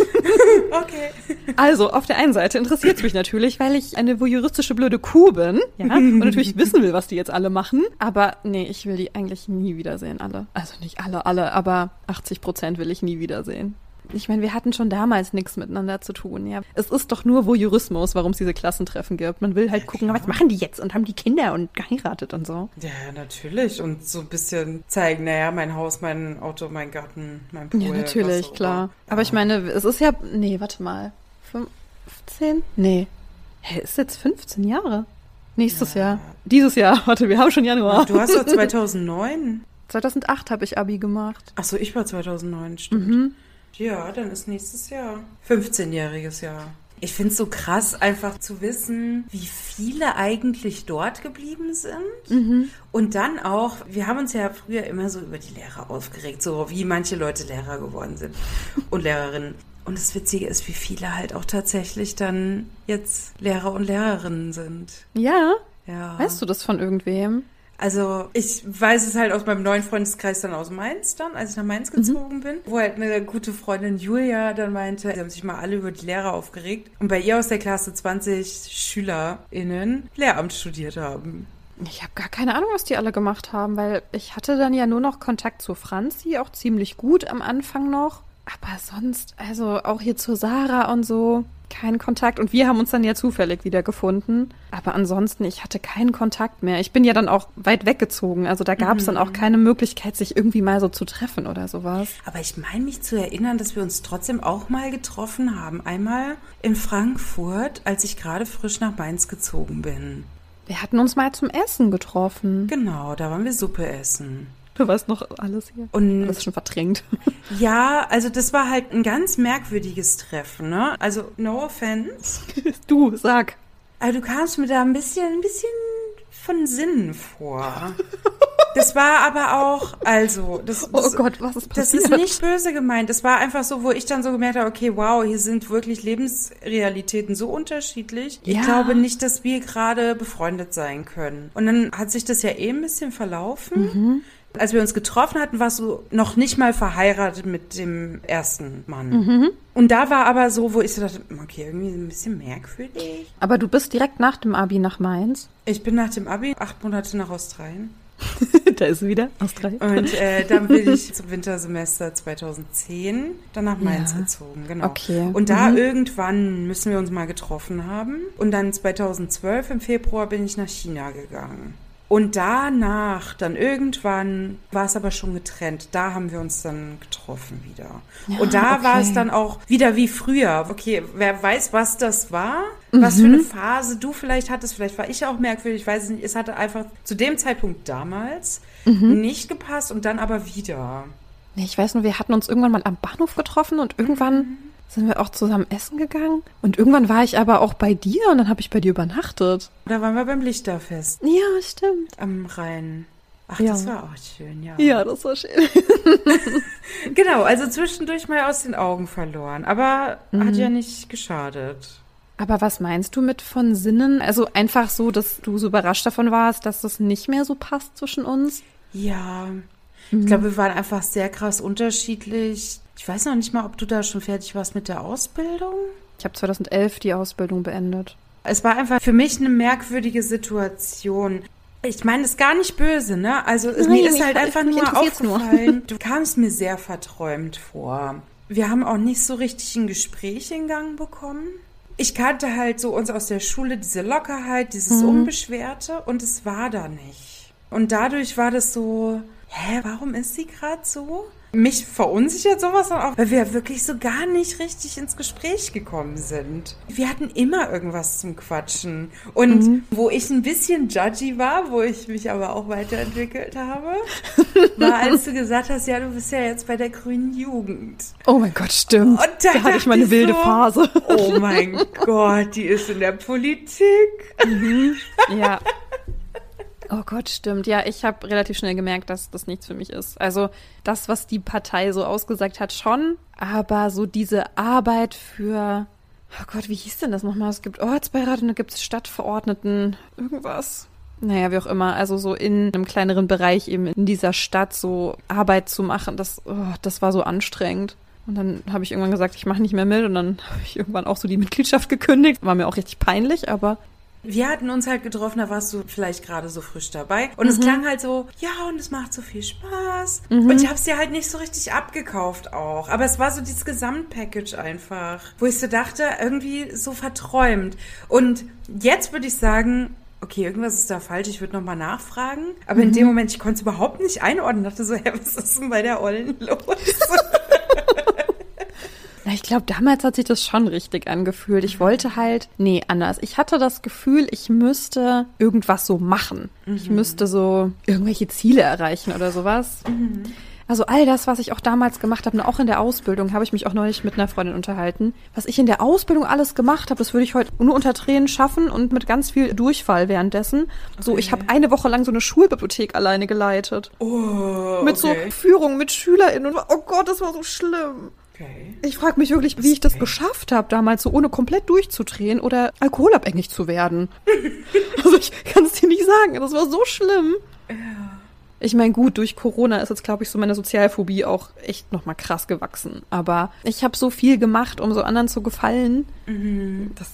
Okay. Also, auf der einen Seite interessiert es mich natürlich, weil ich eine voyeuristische blöde Kuh bin. Ja. Und natürlich wissen will, was die jetzt alle machen. Aber nee, ich will die eigentlich nie wiedersehen, alle. Also nicht alle, alle, aber 80 Prozent will ich nie wiedersehen. Ich meine, wir hatten schon damals nichts miteinander zu tun, ja. Es ist doch nur Voyeurismus, warum es diese Klassentreffen gibt. Man will halt gucken, was machen die jetzt und haben die Kinder und geheiratet und so. Ja, natürlich. Und so ein bisschen zeigen, naja, mein Haus, mein Auto, mein Garten, mein Pool. Ja, natürlich, klar. Aber ich meine, es ist ja, nee, warte mal. 15? Nee. Hä, ist jetzt 15 Jahre? Nächstes Ja. Jahr. Dieses Jahr. *laughs* Warte, wir haben schon Januar. Du hast doch *laughs* 2009. 2008 habe ich Abi gemacht. Ach so, ich war 2009, stimmt. Mhm. Ja, dann ist nächstes Jahr. 15-jähriges Jahr. Ich finde es so krass, einfach zu wissen, wie viele eigentlich dort geblieben sind. Mhm. Und dann auch, wir haben uns ja früher immer so über die Lehrer aufgeregt, so wie manche Leute Lehrer geworden sind und Lehrerinnen. Und das Witzige ist, wie viele halt auch tatsächlich dann jetzt Lehrer und Lehrerinnen sind. Ja? Ja. Weißt du das von irgendwem? Also ich weiß es halt aus meinem neuen Freundeskreis dann aus Mainz dann, als ich nach Mainz gezogen bin, wo halt eine gute Freundin Julia dann meinte, sie haben sich mal alle über die Lehrer aufgeregt und bei ihr aus der Klasse 20 SchülerInnen Lehramt studiert haben. Ich habe gar keine Ahnung, was die alle gemacht haben, weil ich hatte dann ja nur noch Kontakt zu Franzi, auch ziemlich gut am Anfang noch. Aber sonst, also auch hier zu Sarah und so, kein Kontakt. Und wir haben uns dann ja zufällig wieder gefunden. Aber ansonsten, ich hatte keinen Kontakt mehr. Ich bin ja dann auch weit weggezogen. Also da gab es dann auch keine Möglichkeit, sich irgendwie mal so zu treffen oder sowas. Aber ich meine mich zu erinnern, dass wir uns trotzdem auch mal getroffen haben. Einmal in Frankfurt, als ich gerade frisch nach Mainz gezogen bin. Wir hatten uns mal zum Essen getroffen. Genau, da waren wir Suppe essen. Du weißt noch alles hier. Und Alles schon verdrängt. *laughs* ja, also das war halt ein ganz merkwürdiges Treffen, ne? Also no offense. *laughs* Du, sag. Aber du kamst mir da ein bisschen, ein bisschen von Sinnen vor. *laughs* Das war aber auch, also, das, Oh das, Gott, was ist das passiert? ist nicht böse gemeint. Das war einfach so, wo ich dann so gemerkt habe, okay, wow, hier sind wirklich Lebensrealitäten so unterschiedlich. Ich Ja. glaube nicht, dass wir gerade befreundet sein können. Und dann hat sich das ja eh ein bisschen verlaufen. Mhm. Als wir uns getroffen hatten, warst du noch nicht mal verheiratet mit dem ersten Mann. Mhm. Und da war aber so, wo ich so dachte, okay, irgendwie ein bisschen merkwürdig. Aber du bist direkt nach dem Abi nach Mainz. Ich bin nach dem Abi acht Monate nach Australien. *laughs* da ist sie wieder. Australien. Und äh, dann bin ich zum Wintersemester 2010 dann nach Mainz Ja. gezogen, genau. Okay. Und da Mhm. irgendwann müssen wir uns mal getroffen haben. Und dann 2012 im Februar bin ich nach China gegangen. Und danach, dann irgendwann, war es aber schon getrennt. Da haben wir uns dann getroffen wieder. Ja, und da war okay. es dann auch wieder wie früher. Okay, wer weiß, was das war? Was für eine Phase du vielleicht hattest. Vielleicht war ich auch merkwürdig. Ich weiß es nicht. Es hatte einfach zu dem Zeitpunkt damals nicht gepasst und dann aber wieder. Nee, ich weiß nur, wir hatten uns irgendwann mal am Bahnhof getroffen und irgendwann sind wir auch zusammen essen gegangen. Und irgendwann war ich aber auch bei dir und dann habe ich bei dir übernachtet. Da waren wir beim Lichterfest Ja, stimmt. am Rhein. Ach, Ja. das war auch schön, ja. Ja, das war schön. *laughs* Genau, also zwischendurch mal aus den Augen verloren. Aber Mhm. hat ja nicht geschadet. Aber was meinst du mit von Sinnen? Also einfach so, dass du so überrascht davon warst, dass das nicht mehr so passt zwischen uns? Ja, Mhm. ich glaube, wir waren einfach sehr krass unterschiedlich. Ich weiß noch nicht mal, ob du da schon fertig warst mit der Ausbildung. Ich habe 2011 die Ausbildung beendet. Es war einfach für mich eine merkwürdige Situation. Ich meine, das ist gar nicht böse, ne? Also es, Nein, mir ist halt *laughs* einfach nur interessiert's nur. aufgefallen. *laughs* Du kamst mir sehr verträumt vor. Wir haben auch nicht so richtig ein Gespräch in Gang bekommen. Ich kannte halt so uns aus der Schule diese Lockerheit, dieses Mhm. Unbeschwerte und es war da nicht. Und dadurch war das so, hä, warum ist sie gerade so? Mich verunsichert sowas dann auch, weil wir wirklich so gar nicht richtig ins Gespräch gekommen sind. Wir hatten immer irgendwas zum Quatschen. Und mhm. wo ich ein bisschen judgy war, wo ich mich aber auch weiterentwickelt habe, *laughs* war, als du gesagt hast, ja, du bist ja jetzt bei der Grünen Jugend. Oh mein Gott, stimmt. Und da, da hatte ich meine wilde so, Phase. Oh mein Gott, die ist in der Politik. Mhm. Ja. *laughs* Oh Gott, stimmt. Ja, ich habe relativ schnell gemerkt, dass das nichts für mich ist. Also das, was die Partei so ausgesagt hat, schon. Aber so diese Arbeit für, oh Gott, wie hieß denn das nochmal? Es gibt Ortsbeirat und da gibt es Stadtverordneten, irgendwas. Naja, wie auch immer. Also so in einem kleineren Bereich eben in dieser Stadt so Arbeit zu machen, das, oh, das war so anstrengend. Und dann habe ich irgendwann gesagt, ich mache nicht mehr mit. Und dann *laughs* habe ich irgendwann auch so die Mitgliedschaft gekündigt. War mir auch richtig peinlich, aber wir hatten uns halt getroffen, da warst du vielleicht gerade so frisch dabei. Und mhm. es klang halt so, ja, und es macht so viel Spaß. Mhm. Und ich habe es dir halt nicht so richtig abgekauft auch. Aber es war so dieses Gesamtpackage einfach, wo ich so dachte, irgendwie so verträumt. Und jetzt würde ich sagen, okay, irgendwas ist da falsch, ich würde nochmal nachfragen. Aber mhm. in dem Moment, ich konnte es überhaupt nicht einordnen, dachte so, *laughs* hä, was ist denn bei der Ollen los? *laughs* Na, ich glaube, damals hat sich das schon richtig angefühlt. Ich wollte halt, nee, anders. Ich hatte das Gefühl, ich müsste irgendwas so machen. Mhm. Ich müsste so irgendwelche Ziele erreichen oder sowas. Mhm. Also all das, was ich auch damals gemacht habe, auch in der Ausbildung, habe ich mich auch neulich mit einer Freundin unterhalten. Was ich in der Ausbildung alles gemacht habe, das würde ich heute nur unter Tränen schaffen und mit ganz viel Durchfall währenddessen. Okay. So, ich habe eine Woche lang so eine Schulbibliothek alleine geleitet. Oh, mit okay. so Führungen mit SchülerInnen. Und, oh Gott, das war so schlimm. Okay. Ich frage mich wirklich, wie ich das geschafft habe, damals so ohne komplett durchzudrehen oder alkoholabhängig zu werden. *laughs* also ich kann es dir nicht sagen, das war so schlimm. Ja. Ich meine, gut, durch Corona ist jetzt, glaube ich, so meine Sozialphobie auch echt nochmal krass gewachsen. Aber ich habe so viel gemacht, um so anderen zu gefallen. Mhm. Das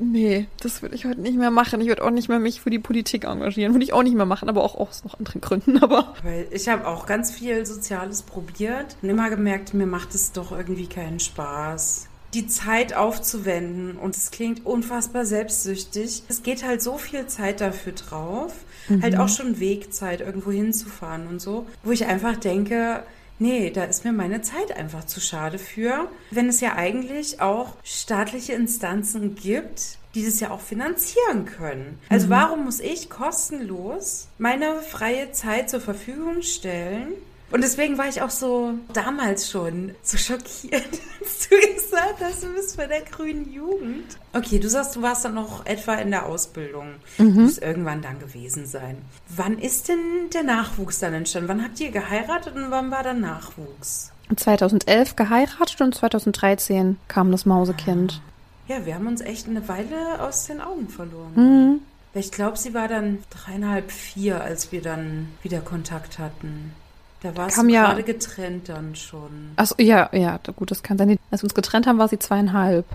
nee, das würde ich heute nicht mehr machen. Ich würde auch nicht mehr mich für die Politik engagieren. Würde ich auch nicht mehr machen, aber auch aus noch anderen Gründen. *laughs* Aber Weil ich habe auch ganz viel Soziales probiert und immer gemerkt, mir macht es doch irgendwie keinen Spaß die Zeit aufzuwenden. Und es klingt unfassbar selbstsüchtig. Es geht halt so viel Zeit dafür drauf. Mhm. Halt auch schon Wegzeit, irgendwo hinzufahren und so. Wo ich einfach denke, Nee, da ist mir meine Zeit einfach zu schade für, wenn es ja eigentlich auch staatliche Instanzen gibt, die das ja auch finanzieren können. Also mhm. warum muss ich kostenlos meine freie Zeit zur Verfügung stellen und deswegen war ich auch so damals schon so schockiert, *laughs* als du gesagt hast, du bist bei der grünen Jugend. Okay, du sagst, du warst dann noch etwa in der Ausbildung. Mhm. Du musst irgendwann dann gewesen sein. Wann ist denn der Nachwuchs dann entstanden? Wann habt ihr geheiratet und wann war dann Nachwuchs? 2011 geheiratet und 2013 kam das Mausekind. Ja, wir haben uns echt eine Weile aus den Augen verloren. Mhm. Ich glaube, sie war dann dreieinhalb, vier, als wir dann wieder Kontakt hatten. Da war sie ja, gerade getrennt dann schon. Achso, ja, ja, gut, das kann sein. Als wir uns getrennt haben, war sie zweieinhalb.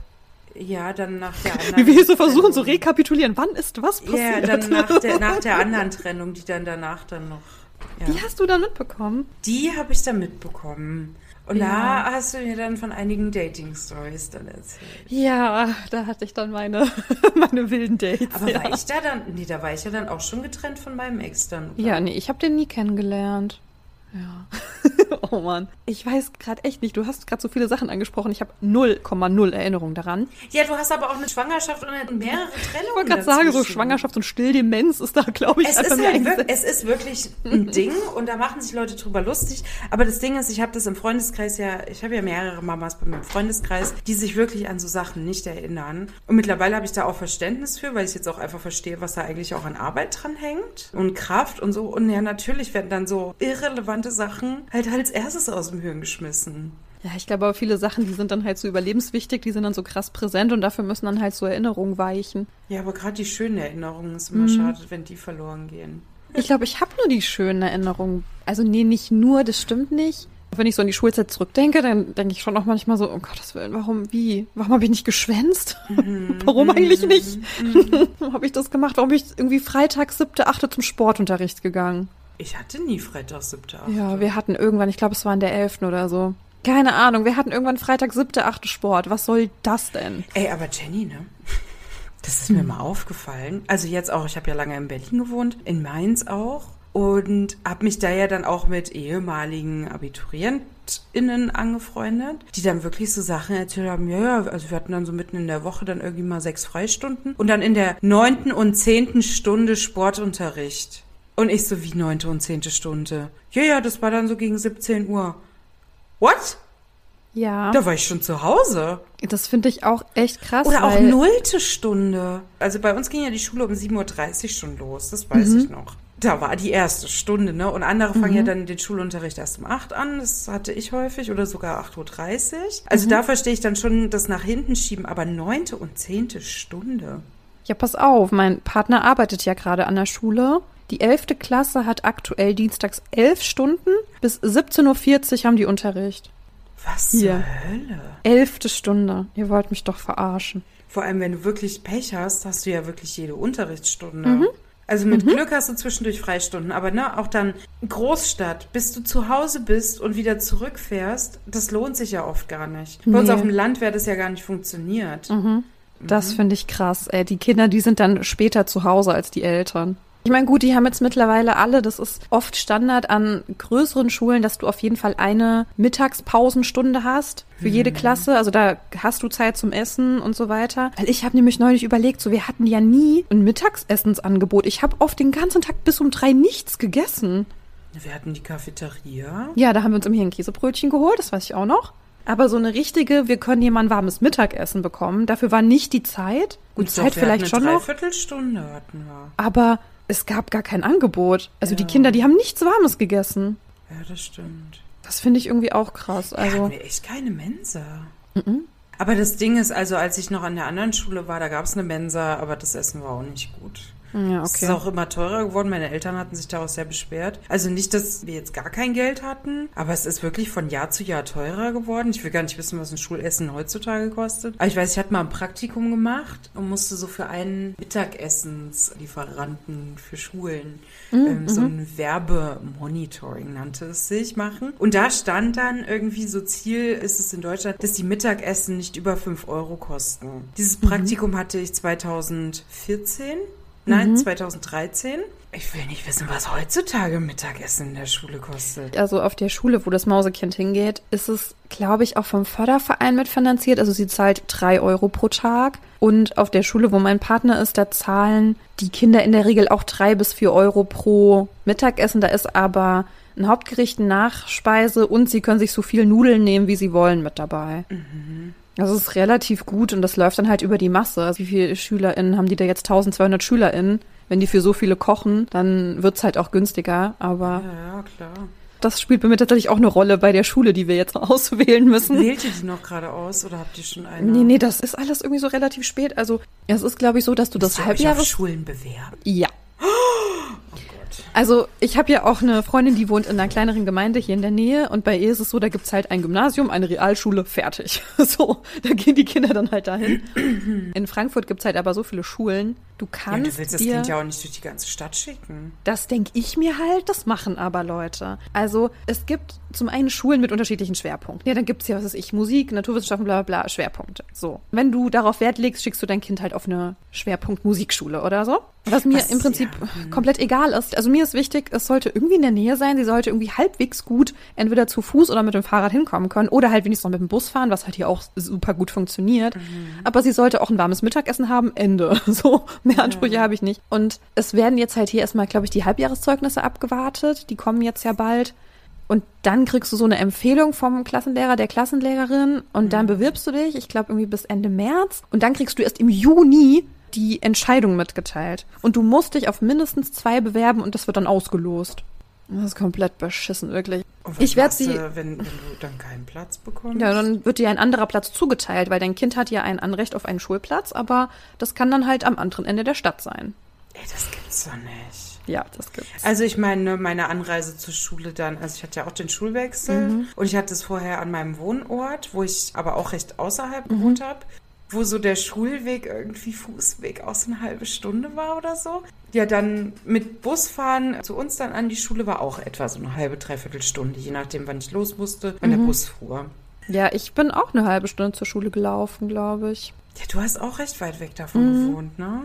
Ja, dann nach der *laughs* anderen. Wie wir so versuchen zu so rekapitulieren, wann ist was passiert? Ja, dann nach der, *laughs* nach der anderen Trennung, die dann danach dann noch. Ja. Die hast du dann mitbekommen? Die habe ich dann mitbekommen. Und ja. da hast du mir dann von einigen Dating-Stories dann erzählt. Ja, da hatte ich dann meine, *laughs* meine wilden Dates. Aber ja. war ich da dann, nee, da war ich ja dann auch schon getrennt von meinem Ex dann. Oder? Ja, nee, ich habe den nie kennengelernt. Ja. *laughs* oh Mann. Ich weiß gerade echt nicht. Du hast gerade so viele Sachen angesprochen. Ich habe 0,0 Erinnerung daran. Ja, du hast aber auch eine Schwangerschaft und mehrere Trennungen. Ich wollte gerade sagen, so Schwangerschaft und Stilldemenz ist da, glaube ich, es ist, halt wirklich, es ist wirklich ein *laughs* Ding und da machen sich Leute drüber lustig. Aber das Ding ist, ich habe das im Freundeskreis ja, ich habe ja mehrere Mamas bei meinem Freundeskreis, die sich wirklich an so Sachen nicht erinnern. Und mittlerweile habe ich da auch Verständnis für, weil ich jetzt auch einfach verstehe, was da eigentlich auch an Arbeit dran hängt und Kraft und so. Und ja, natürlich werden dann so irrelevant interessante Sachen halt als erstes aus dem Hirn geschmissen. Ja, ich glaube aber viele Sachen, die sind dann halt so überlebenswichtig, die sind dann so krass präsent und dafür müssen dann halt so Erinnerungen weichen. Ja, aber gerade die schönen Erinnerungen ist immer mhm. schade, wenn die verloren gehen. Ich glaube, ich habe nur die schönen Erinnerungen. Also nee, nicht nur, das stimmt nicht. Wenn ich so an die Schulzeit zurückdenke, dann denke ich schon auch manchmal so, um Gottes Willen, warum, wie? Warum habe ich nicht geschwänzt? Mhm. *laughs* warum eigentlich nicht? Mhm. *laughs* warum habe ich das gemacht? Warum bin ich irgendwie Freitag, siebte, achte zum Sportunterricht gegangen? Ich hatte nie Freitag, siebte, achte. Ja, wir hatten irgendwann, ich glaube, es war in der elften oder so. Keine Ahnung, wir hatten irgendwann Freitag, siebte, achte Sport. Was soll das denn? Ey, aber Jenny, ne? Das ist hm. mir mal aufgefallen. Also jetzt auch, ich habe ja lange in Berlin gewohnt, in Mainz auch. und habe mich da ja dann auch mit ehemaligen AbiturientInnen angefreundet, die dann wirklich so Sachen erzählt haben, ja, ja, also wir hatten dann so mitten in der Woche dann irgendwie mal sechs Freistunden und dann in der neunten und zehnten Stunde Sportunterricht. Und ich so, wie neunte und zehnte Stunde? Ja, ja, das war dann so gegen 17 Uhr. What? Ja. Da war ich schon zu Hause. Das finde ich auch echt krass. Oder auch nullte Stunde. Also bei uns ging ja die Schule um 7.30 Uhr schon los, das weiß Mhm. ich noch. Da war die erste Stunde, ne? Und andere fangen ja dann den Schulunterricht erst um 8 an. Das hatte ich häufig. Oder sogar 8.30 Uhr. Mhm. Also da verstehe ich dann schon das nach hinten schieben. Aber neunte und zehnte Stunde. Ja, pass auf, mein Partner arbeitet ja gerade an der Schule. Die 11. Klasse hat aktuell dienstags 11 Stunden. Bis 17.40 Uhr haben die Unterricht. Was Hier. zur Hölle? Elfte Stunde. Ihr wollt mich doch verarschen. Vor allem, wenn du wirklich Pech hast, hast du ja wirklich jede Unterrichtsstunde. Mhm. Also mit Glück hast du zwischendurch Freistunden, aber ne, auch dann Großstadt, bis du zu Hause bist und wieder zurückfährst, das lohnt sich ja oft gar nicht. Bei uns Nee. auf dem Land wäre das ja gar nicht funktioniert. Das finde ich krass. Ey, die Kinder, die sind dann später zu Hause als die Eltern. Ich meine, gut, die haben jetzt mittlerweile alle, das ist oft Standard an größeren Schulen, dass du auf jeden Fall eine Mittagspausenstunde hast für jede Klasse. Also da hast du Zeit zum Essen und so weiter. Weil ich habe nämlich neulich überlegt, so wir hatten ja nie ein Mittagsessensangebot. Ich habe oft den ganzen Tag bis um drei nichts gegessen. Wir hatten die Cafeteria. Ja, da haben wir uns immerhin ein Käsebrötchen geholt, das weiß ich auch noch. Aber so eine richtige, wir können hier mal ein warmes Mittagessen bekommen. Dafür war nicht die Zeit. Gut, Zeit doch, vielleicht schon noch. Dreiviertelstunde hatten wir. Aber es gab gar kein Angebot. Also die Kinder, die haben nichts Warmes gegessen. Ja, das stimmt. Das finde ich irgendwie auch krass. Wir Also, hatten echt keine Mensa. Aber das Ding ist, also als ich noch an der anderen Schule war, da gab es eine Mensa, aber das Essen war auch nicht gut. Ja, Es ist okay. auch immer teurer geworden. Meine Eltern hatten sich daraus sehr beschwert. Also nicht, dass wir jetzt gar kein Geld hatten, aber es ist wirklich von Jahr zu Jahr teurer geworden. Ich will gar nicht wissen, was ein Schulessen heutzutage kostet. Aber ich weiß, ich hatte mal ein Praktikum gemacht und musste so für einen Mittagessenslieferanten für Schulen ähm, so ein Werbemonitoring nannte es sich machen. Und da stand dann irgendwie so Ziel ist es in Deutschland, dass die Mittagessen nicht über 5 Euro kosten. Dieses Praktikum hatte ich 2014. Nein, 2013. Ich will nicht wissen, was heutzutage Mittagessen in der Schule kostet. Also auf der Schule, wo das Mausekind hingeht, ist es, glaube ich, auch vom Förderverein mitfinanziert. Also sie zahlt drei Euro pro Tag. Und auf der Schule, wo mein Partner ist, da zahlen die Kinder in der Regel auch drei bis vier Euro pro Mittagessen. Da ist aber ein Hauptgericht, eine Nachspeise und sie können sich so viel Nudeln nehmen, wie sie wollen, mit dabei. Das ist relativ gut und das läuft dann halt über die Masse. Also Wie viele SchülerInnen haben die da jetzt? 1200 SchülerInnen. Wenn die für so viele kochen, dann wird's halt auch günstiger. Aber Ja, ja, klar. das spielt bei mir tatsächlich auch eine Rolle bei der Schule, die wir jetzt *laughs* auswählen müssen. Wählt ihr die noch gerade aus oder habt ihr schon eine? Nee, nee, das ist alles irgendwie so relativ spät. Also, es ist, glaube ich, so, dass du das Müsst ihr euch auf Halbjahres... Schulen bewerben. Ja. Oh Gott. Also, ich habe ja auch eine Freundin, die wohnt in einer kleineren Gemeinde hier in der Nähe und bei ihr ist es so, da gibt's halt ein Gymnasium, eine Realschule, fertig. *laughs* So, da gehen die Kinder dann halt dahin. In Frankfurt gibt's halt aber so viele Schulen. Du Ja, kannst du willst das. Kind ja auch nicht durch die ganze Stadt schicken. Das denke ich mir halt, das machen aber Leute. Also es gibt zum einen Schulen mit unterschiedlichen Schwerpunkten. Ja, dann gibt's ja, was weiß ich, Musik, Naturwissenschaften, bla bla bla, Schwerpunkte. So. Wenn du darauf Wert legst, schickst du dein Kind halt auf eine Schwerpunkt Musikschule oder so. Was mir Was- im Prinzip ja, hm. komplett egal ist. Also mir ist wichtig, es sollte irgendwie in der Nähe sein. Sie sollte irgendwie halbwegs gut entweder zu Fuß oder mit dem Fahrrad hinkommen können oder halt wenigstens noch mit dem Bus fahren, was halt hier auch super gut funktioniert. Mhm. Aber sie sollte auch ein warmes Mittagessen haben. Ende. *laughs* So, mehr Ansprüche habe ich nicht. Und es werden jetzt halt hier erstmal, glaube ich, die Halbjahreszeugnisse abgewartet. Die kommen jetzt ja bald. Und dann kriegst du so eine Empfehlung vom Klassenlehrer, der Klassenlehrerin und dann bewirbst du dich, ich glaube irgendwie bis Ende März. Und dann kriegst du erst im Juni die Entscheidung mitgeteilt. Und du musst dich auf mindestens zwei bewerben und das wird dann ausgelost. Das ist komplett beschissen, wirklich. Und was Ich werd machst sie- wenn, wenn du dann keinen Platz bekommst? Ja, dann wird dir ein anderer Platz zugeteilt, weil dein Kind hat ja ein Anrecht auf einen Schulplatz, aber das kann dann halt am anderen Ende der Stadt sein. Ey, das gibt's doch nicht. Ja, das gibt's. Also ich meine, meine Anreise zur Schule dann, also ich hatte ja auch den Schulwechsel Mhm. und ich hatte es vorher an meinem Wohnort, wo ich aber auch recht außerhalb Mhm. gewohnt habe, wo so der Schulweg irgendwie Fußweg aus eine halbe Stunde war oder so. Ja, dann mit Busfahren zu uns dann an die Schule war auch etwa so eine halbe, dreiviertel Stunde, je nachdem, wann ich los musste, wann Mhm. der Bus fuhr. Ja, ich bin auch eine halbe Stunde zur Schule gelaufen, glaube ich. Ja, du hast auch recht weit weg davon Mhm. gewohnt, ne?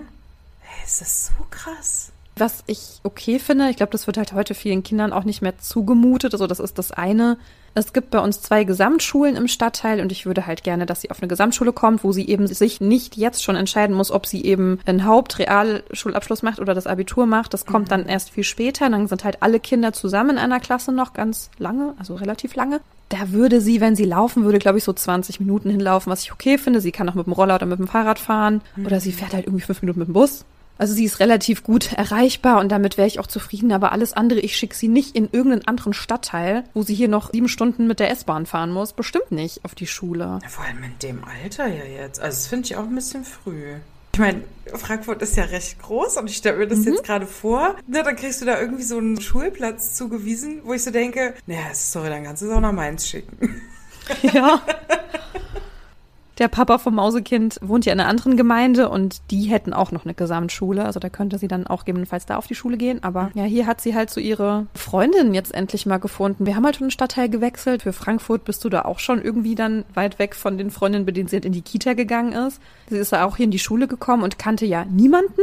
Hey, ist das so krass? Was ich okay finde, ich glaube, das wird halt heute vielen Kindern auch nicht mehr zugemutet. Also das ist das eine. Es gibt bei uns zwei Gesamtschulen im Stadtteil und ich würde halt gerne, dass sie auf eine Gesamtschule kommt, wo sie eben sich nicht jetzt schon entscheiden muss, ob sie eben einen Hauptrealschulabschluss macht oder das Abitur macht. Das kommt dann erst viel später. Dann sind halt alle Kinder zusammen in einer Klasse noch ganz lange, also relativ lange. Da würde sie, wenn sie laufen würde, glaube ich, so 20 Minuten hinlaufen, was ich okay finde. Sie kann auch mit dem Roller oder mit dem Fahrrad fahren. Oder sie fährt halt irgendwie fünf Minuten mit dem Bus. Also sie ist relativ gut erreichbar und damit wäre ich auch zufrieden. Aber alles andere, ich schicke sie nicht in irgendeinen anderen Stadtteil, wo sie hier noch sieben Stunden mit der S-Bahn fahren muss. Bestimmt nicht auf die Schule. Ja, vor allem in dem Alter ja jetzt. Also das finde ich auch ein bisschen früh. Ich meine, Frankfurt ist ja recht groß und ich stelle mir das jetzt gerade vor. Na, dann kriegst du da irgendwie so einen Schulplatz zugewiesen, wo ich so denke, naja, sorry, dann kannst du es auch nach Mainz schicken. Ja. *laughs* Der Papa vom Mausekind wohnt ja in einer anderen Gemeinde und die hätten auch noch eine Gesamtschule. Also da könnte sie dann auch gegebenenfalls da auf die Schule gehen. Aber ja, hier hat sie halt so ihre Freundin jetzt endlich mal gefunden. Wir haben halt schon einen Stadtteil gewechselt. Für Frankfurt bist du da auch schon irgendwie dann weit weg von den Freundinnen, bei denen sie halt in die Kita gegangen ist. Sie ist ja auch hier in die Schule gekommen und kannte ja niemanden.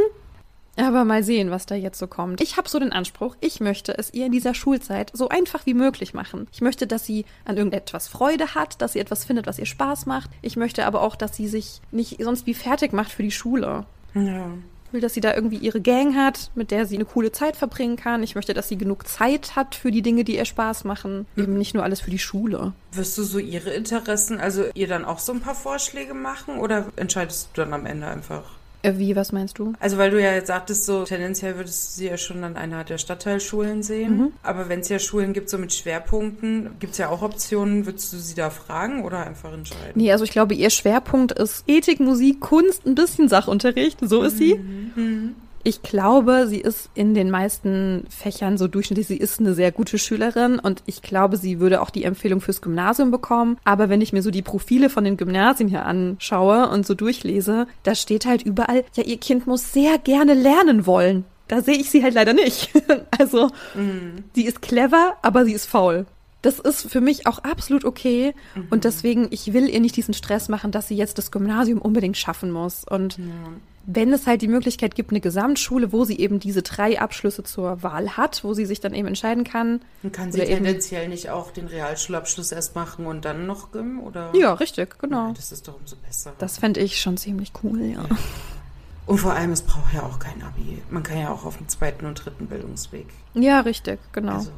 Aber mal sehen, was da jetzt so kommt. Ich habe so den Anspruch, ich möchte es ihr in dieser Schulzeit so einfach wie möglich machen. Ich möchte, dass sie an irgendetwas Freude hat, dass sie etwas findet, was ihr Spaß macht. Ich möchte aber auch, dass sie sich nicht sonst wie fertig macht für die Schule. Ja. Ich will, dass sie da irgendwie ihre Gang hat, mit der sie eine coole Zeit verbringen kann. Ich möchte, dass sie genug Zeit hat für die Dinge, die ihr Spaß machen. Eben nicht nur alles für die Schule. Wirst du so ihre Interessen, also ihr dann auch so ein paar Vorschläge machen oder entscheidest du dann am Ende einfach? Äh, Wie, was meinst du? Also weil du ja jetzt sagtest, so tendenziell würdest du sie ja schon an einer der Stadtteilschulen sehen. Aber wenn es ja Schulen gibt, so mit Schwerpunkten, gibt es ja auch Optionen. Würdest du sie da fragen oder einfach entscheiden? Nee, also ich glaube, ihr Schwerpunkt ist Ethik, Musik, Kunst, ein bisschen Sachunterricht. So ist sie. Ich glaube, sie ist in den meisten Fächern so durchschnittlich. Sie ist eine sehr gute Schülerin und ich glaube, sie würde auch die Empfehlung fürs Gymnasium bekommen. Aber wenn ich mir so die Profile von den Gymnasien hier anschaue und so durchlese, da steht halt überall, ja, ihr Kind muss sehr gerne lernen wollen. Da sehe ich sie halt leider nicht. *laughs* also, sie ist clever, aber sie ist faul. Das ist für mich auch absolut okay. Und deswegen, ich will ihr nicht diesen Stress machen, dass sie jetzt das Gymnasium unbedingt schaffen muss. Und wenn es halt die Möglichkeit gibt, eine Gesamtschule, wo sie eben diese drei Abschlüsse zur Wahl hat, wo sie sich dann eben entscheiden kann. Und kann sie tendenziell nicht auch den Realschulabschluss erst machen und dann noch Gym? Oder? Ja, richtig, genau. Ja, das ist doch umso besser. Das fände ich schon ziemlich cool, ja. Und vor allem, es braucht ja auch kein Abi. Man kann ja auch auf dem zweiten und dritten Bildungsweg. Ja, richtig, genau. Also,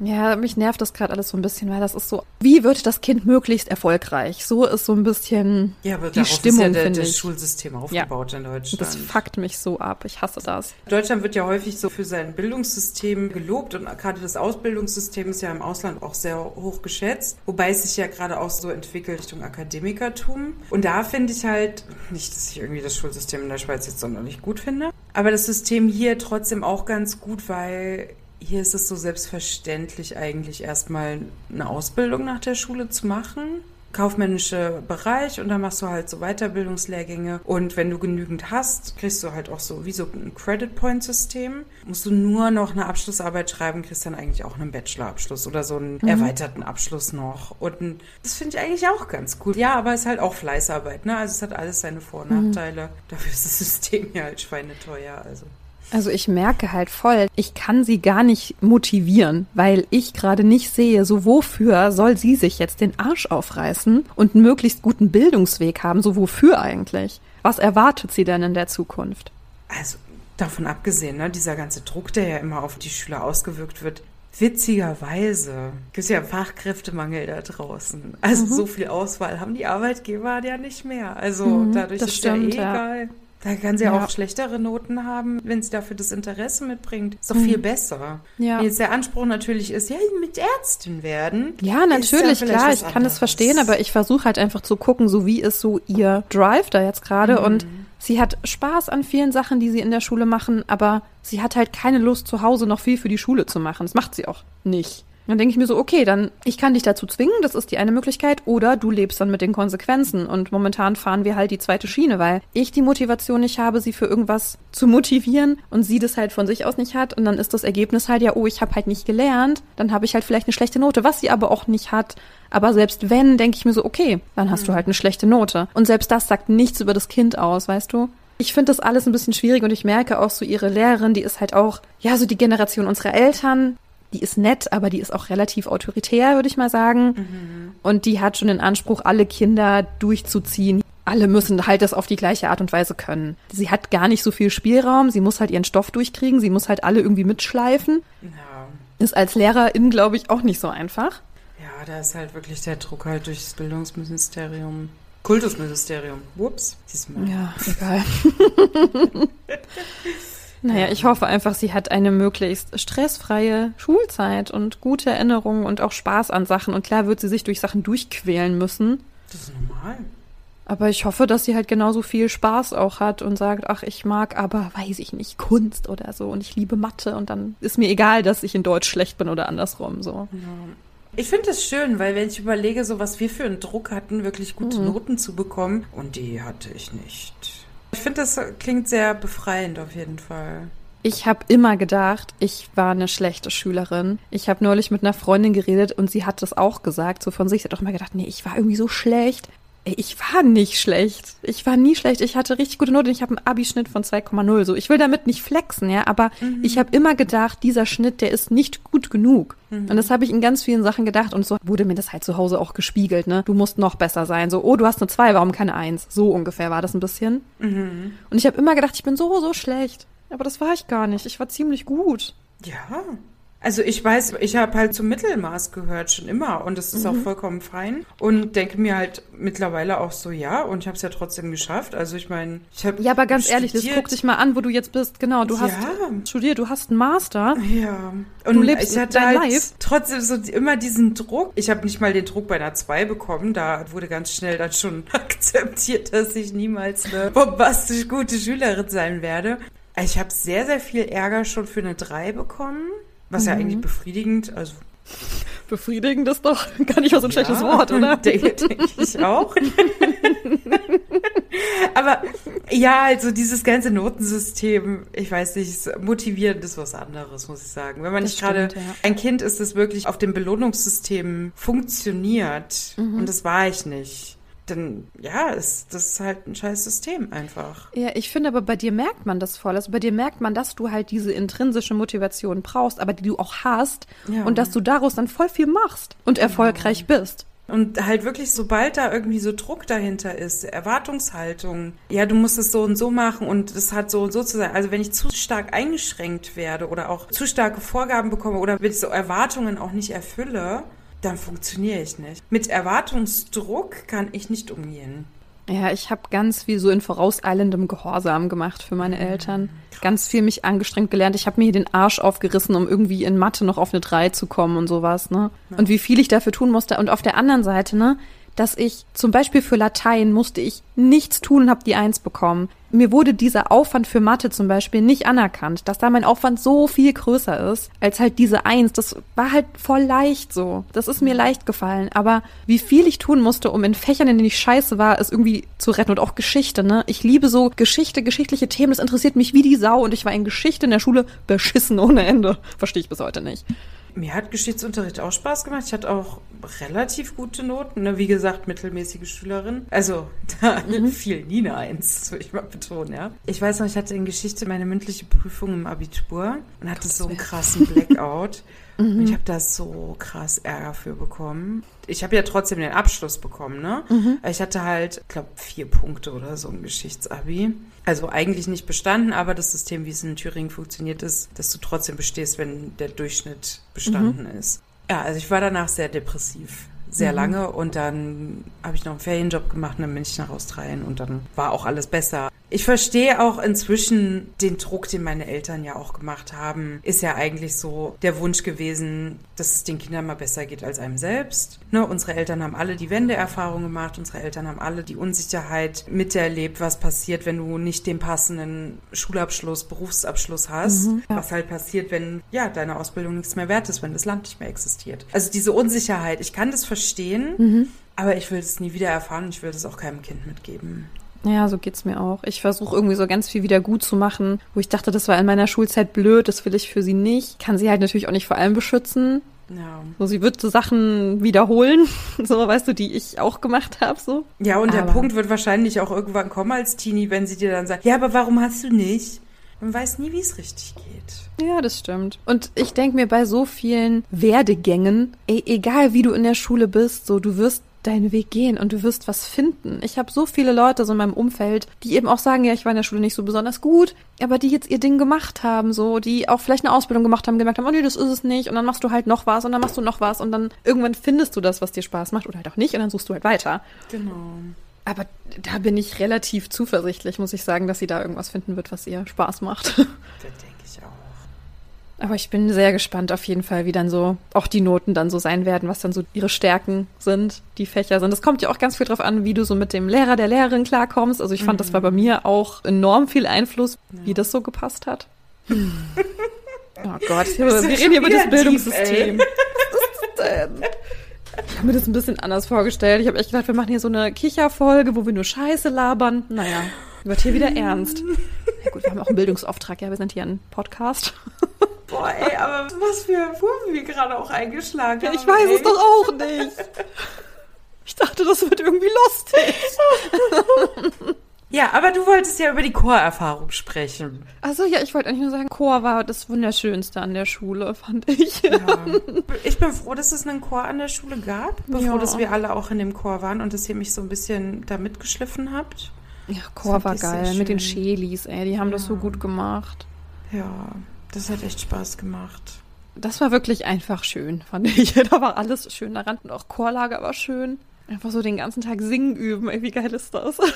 ja. Ja, mich nervt das gerade alles so ein bisschen, weil das ist so, wie wird das Kind möglichst erfolgreich? So ist so ein bisschen Ja, aber die Stimmung, ist ja der, finde das. Schulsystem aufgebaut in Deutschland. Das fuckt mich so ab. Ich hasse das. Deutschland wird ja häufig so für sein Bildungssystem gelobt und gerade das Ausbildungssystem ist ja im Ausland auch sehr hoch geschätzt, wobei es sich ja gerade auch so entwickelt Richtung Akademikertum. Und da finde ich halt, nicht, dass ich irgendwie das Schulsystem in der Schweiz jetzt sonderlich gut finde, aber das System hier trotzdem auch ganz gut, weil hier ist es so selbstverständlich eigentlich erstmal eine Ausbildung nach der Schule zu machen kaufmännische Bereich und dann machst du halt so Weiterbildungslehrgänge und wenn du genügend hast, kriegst du halt auch so wie so ein Credit Point System. Musst du nur noch eine Abschlussarbeit schreiben, kriegst dann eigentlich auch einen Bachelorabschluss oder so einen erweiterten Abschluss noch und das finde ich eigentlich auch ganz cool. Ja, aber es ist halt auch Fleißarbeit, ne? Also es hat alles seine Vor- und Nachteile. Dafür ist das System ja halt schweineteuer, also. Also ich merke halt voll, ich kann sie gar nicht motivieren, weil ich gerade nicht sehe, so wofür soll sie sich jetzt den Arsch aufreißen und einen möglichst guten Bildungsweg haben, so wofür eigentlich? Was erwartet sie denn in der Zukunft? Also davon abgesehen, ne, dieser ganze Druck, der ja immer auf die Schüler ausgewirkt wird, witzigerweise gibt es ja Fachkräftemangel da draußen. Also Mhm. so viel Auswahl haben die Arbeitgeber ja nicht mehr. Also dadurch das ist stimmt, ja eh ja. egal. Da kann sie Ja. auch schlechtere Noten haben, wenn sie dafür das Interesse mitbringt. Ist doch viel besser. Mhm. Ja. Wenn jetzt der Anspruch natürlich ist, ja, mit Ärztin werden. Ja, natürlich, vielleicht klar, ich kann anderes. es verstehen, aber ich versuche halt einfach zu gucken, so wie ist so ihr Drive da jetzt gerade und sie hat Spaß an vielen Sachen, die sie in der Schule machen, aber sie hat halt keine Lust zu Hause noch viel für die Schule zu machen. Das macht sie auch nicht. Dann denke ich mir so, okay, dann ich kann dich dazu zwingen, das ist die eine Möglichkeit, oder du lebst dann mit den Konsequenzen. Und momentan fahren wir halt die zweite Schiene, weil ich die Motivation nicht habe, sie für irgendwas zu motivieren und sie das halt von sich aus nicht hat. Und dann ist das Ergebnis halt ja, oh, ich habe halt nicht gelernt, dann habe ich halt vielleicht eine schlechte Note, was sie aber auch nicht hat. Aber selbst wenn, denke ich mir so, okay, dann hast du halt eine schlechte Note. Und selbst das sagt nichts über das Kind aus, weißt du? Ich finde das alles ein bisschen schwierig und ich merke auch so ihre Lehrerin, die ist halt auch, ja, so die Generation unserer Eltern. Die ist nett, aber die ist auch relativ autoritär, würde ich mal sagen. Mhm. Und die hat schon den Anspruch, alle Kinder durchzuziehen. Alle müssen halt das auf die gleiche Art und Weise können. Sie hat gar nicht so viel Spielraum. Sie muss halt ihren Stoff durchkriegen. Sie muss halt alle irgendwie mitschleifen. Ja. Ist als Lehrerin, glaube ich, auch nicht so einfach. Ja, da ist halt wirklich der Druck halt durchs Bildungsministerium. Kultusministerium. Ups. Diesmal. Ja, egal. *laughs* naja, ich hoffe einfach, sie hat eine möglichst stressfreie Schulzeit und gute Erinnerungen und auch Spaß an Sachen. Und klar wird sie sich durch Sachen durchquälen müssen. Das ist normal. Aber ich hoffe, dass sie halt genauso viel Spaß auch hat und sagt, ach, ich mag aber, weiß ich nicht, Kunst oder so und ich liebe Mathe und dann ist mir egal, dass ich in Deutsch schlecht bin oder andersrum so. Ja. Ich finde es schön, weil wenn ich überlege, so was wir für einen Druck hatten, wirklich gute mhm. Noten zu bekommen und die hatte ich nicht. Ich finde, das klingt sehr befreiend auf jeden Fall. Ich habe immer gedacht, ich war eine schlechte Schülerin. Ich habe neulich mit einer Freundin geredet und sie hat das auch gesagt, so von sich. Sie hat auch immer gedacht, nee, ich war irgendwie so schlecht. Ey, ich war nicht schlecht. Ich war nie schlecht. Ich hatte richtig gute Note. Ich habe einen Abischnitt von 2,0. So, ich will damit nicht flexen, ja, aber mhm. ich habe immer gedacht, dieser Schnitt, der ist nicht gut genug. Mhm. Und das habe ich in ganz vielen Sachen gedacht und so wurde mir das halt zu Hause auch gespiegelt, ne? Du musst noch besser sein. So, oh, du hast eine 2, warum keine 1? So ungefähr war das ein bisschen. Mhm. Und ich habe immer gedacht, ich bin so so schlecht. Aber das war ich gar nicht. Ich war ziemlich gut. Ja. Also ich weiß, ich habe halt zum Mittelmaß gehört schon immer und das ist mhm. auch vollkommen fein und denke mir halt mittlerweile auch so ja und ich habe es ja trotzdem geschafft. Also ich meine, ich habe ja, aber ganz studiert. ehrlich, das guck dich mal an, wo du jetzt bist. Genau, du hast ja. studiert, du hast einen Master. Ja. Und du lebst ich hatte dein halt Life. trotzdem so immer diesen Druck. Ich habe nicht mal den Druck bei einer 2 bekommen. Da wurde ganz schnell dann schon *laughs* akzeptiert, dass ich niemals eine bombastisch gute Schülerin sein werde. Ich habe sehr, sehr viel Ärger schon für eine 3 bekommen. Was mhm. ja eigentlich befriedigend, also. Befriedigend ist doch *laughs* gar nicht mal so ein ja, schlechtes Wort, oder? *laughs* Denke, denke ich auch. *laughs* Aber ja, also dieses ganze Notensystem, ich weiß nicht, motivierend ist was anderes, muss ich sagen. Wenn man das nicht gerade ja. ein Kind ist, das wirklich auf dem Belohnungssystem funktioniert, mhm. und das war ich nicht dann ja, ist das ist halt ein scheiß System einfach. Ja, ich finde aber bei dir merkt man das voll. Also bei dir merkt man, dass du halt diese intrinsische Motivation brauchst, aber die du auch hast ja. und dass du daraus dann voll viel machst und erfolgreich genau. bist. Und halt wirklich, sobald da irgendwie so Druck dahinter ist, Erwartungshaltung, ja, du musst es so und so machen und es hat so und so zu sein. Also wenn ich zu stark eingeschränkt werde oder auch zu starke Vorgaben bekomme oder wenn ich so Erwartungen auch nicht erfülle, dann funktioniere ich nicht. Mit Erwartungsdruck kann ich nicht umgehen. Ja, ich habe ganz viel so in vorauseilendem Gehorsam gemacht für meine Eltern. Krass. Ganz viel mich angestrengt gelernt. Ich habe mir hier den Arsch aufgerissen, um irgendwie in Mathe noch auf eine 3 zu kommen und sowas, ne? Ja. Und wie viel ich dafür tun musste. Und auf der anderen Seite, ne, dass ich zum Beispiel für Latein musste ich nichts tun und habe die Eins bekommen. Mir wurde dieser Aufwand für Mathe zum Beispiel nicht anerkannt, dass da mein Aufwand so viel größer ist als halt diese Eins. Das war halt voll leicht so. Das ist mir mhm. leicht gefallen. Aber wie viel ich tun musste, um in Fächern, in denen ich scheiße war, es irgendwie zu retten und auch Geschichte, ne? Ich liebe so Geschichte, geschichtliche Themen. Das interessiert mich wie die Sau und ich war in Geschichte in der Schule beschissen ohne Ende. Verstehe ich bis heute nicht. Mir hat Geschichtsunterricht auch Spaß gemacht. Ich hatte auch relativ gute Noten. Ne? Wie gesagt, mittelmäßige Schülerin. Also *laughs* da mhm. fiel nie eine Eins, würde ich mal betonen, ja. Ich weiß noch, ich hatte in Geschichte meine mündliche Prüfung im Abitur und hatte so einen krassen Blackout. *laughs* Mhm. Und ich habe da so krass Ärger für bekommen. Ich habe ja trotzdem den Abschluss bekommen, ne? Mhm. Ich hatte halt, ich glaube, vier Punkte oder so im Geschichtsabi. Also eigentlich nicht bestanden, aber das System, wie es in Thüringen funktioniert, ist, dass du trotzdem bestehst, wenn der Durchschnitt bestanden mhm. ist. Ja, also ich war danach sehr depressiv sehr mhm. lange und dann habe ich noch einen Ferienjob gemacht und dann bin ich nach Australien und dann war auch alles besser. Ich verstehe auch inzwischen den Druck, den meine Eltern ja auch gemacht haben. Ist ja eigentlich so der Wunsch gewesen, dass es den Kindern mal besser geht als einem selbst. Ne, unsere Eltern haben alle die Wendeerfahrung gemacht. Unsere Eltern haben alle die Unsicherheit miterlebt, was passiert, wenn du nicht den passenden Schulabschluss, Berufsabschluss hast. Mhm, ja. Was halt passiert, wenn ja deine Ausbildung nichts mehr wert ist, wenn das Land nicht mehr existiert. Also diese Unsicherheit, ich kann das verstehen, mhm. aber ich will es nie wieder erfahren. Ich will das auch keinem Kind mitgeben. Ja, so geht's mir auch. Ich versuche irgendwie so ganz viel wieder gut zu machen, wo ich dachte, das war in meiner Schulzeit blöd, das will ich für sie nicht. Kann sie halt natürlich auch nicht vor allem beschützen. Ja. So, sie wird so Sachen wiederholen, *laughs* so, weißt du, die ich auch gemacht habe, so. Ja, und der Aber- Punkt wird wahrscheinlich auch irgendwann kommen als Teenie, wenn sie dir dann sagt, ja, aber warum hast du nicht? Man weiß nie, wie es richtig geht. Ja, das stimmt. Und ich denke mir bei so vielen Werdegängen, ey, egal wie du in der Schule bist, so, du wirst deinen Weg gehen und du wirst was finden. Ich habe so viele Leute so in meinem Umfeld, die eben auch sagen, ja, ich war in der Schule nicht so besonders gut, aber die jetzt ihr Ding gemacht haben, so, die auch vielleicht eine Ausbildung gemacht haben, gemerkt haben, oh nee, das ist es nicht und dann machst du halt noch was und dann machst du noch was und dann irgendwann findest du das, was dir Spaß macht oder halt auch nicht und dann suchst du halt weiter. Genau. Aber da bin ich relativ zuversichtlich, muss ich sagen, dass sie da irgendwas finden wird, was ihr Spaß macht. Ich auch. Aber ich bin sehr gespannt auf jeden Fall, wie dann so auch die Noten dann so sein werden, was dann so ihre Stärken sind, die Fächer sind. Es kommt ja auch ganz viel drauf an, wie du so mit dem Lehrer, der Lehrerin klarkommst. Also ich fand, das war bei mir auch enorm viel Einfluss, wie das so gepasst hat. *laughs* Oh Gott, wir reden hier über das Bildungssystem. Was ist das denn? Ich habe mir das ein bisschen anders vorgestellt. Ich habe echt gedacht, wir machen hier so eine Kicherfolge, wo wir nur Scheiße labern. Naja, wird hier wieder ernst. *laughs* Ja gut, wir haben auch einen Bildungsauftrag. Ja, wir sind hier ein Podcast. Boah, ey, aber was für Kurven wir gerade auch eingeschlagen Ja, haben. ich weiß ey. es doch auch nicht. Ich dachte, das wird irgendwie lustig. Ja, aber du wolltest ja über die Chorerfahrung sprechen. Also ja, ich wollte eigentlich nur sagen, Chor war das Wunderschönste an der Schule, fand ich. Ja. Ich bin froh, dass es einen Chor an der Schule gab. Bin Ja. froh, dass wir alle auch in dem Chor waren und dass ihr mich so ein bisschen da mitgeschliffen habt. Ja, Chor war geil. Mit den schön. Schelis, ey, die haben das so Ja. gut gemacht. Ja, das hat echt Spaß gemacht. Das war wirklich einfach schön, fand ich. *laughs* Da war alles schön daran. Und auch Chorlager war schön. Einfach so den ganzen Tag singen üben, ey, wie geil ist das? *laughs*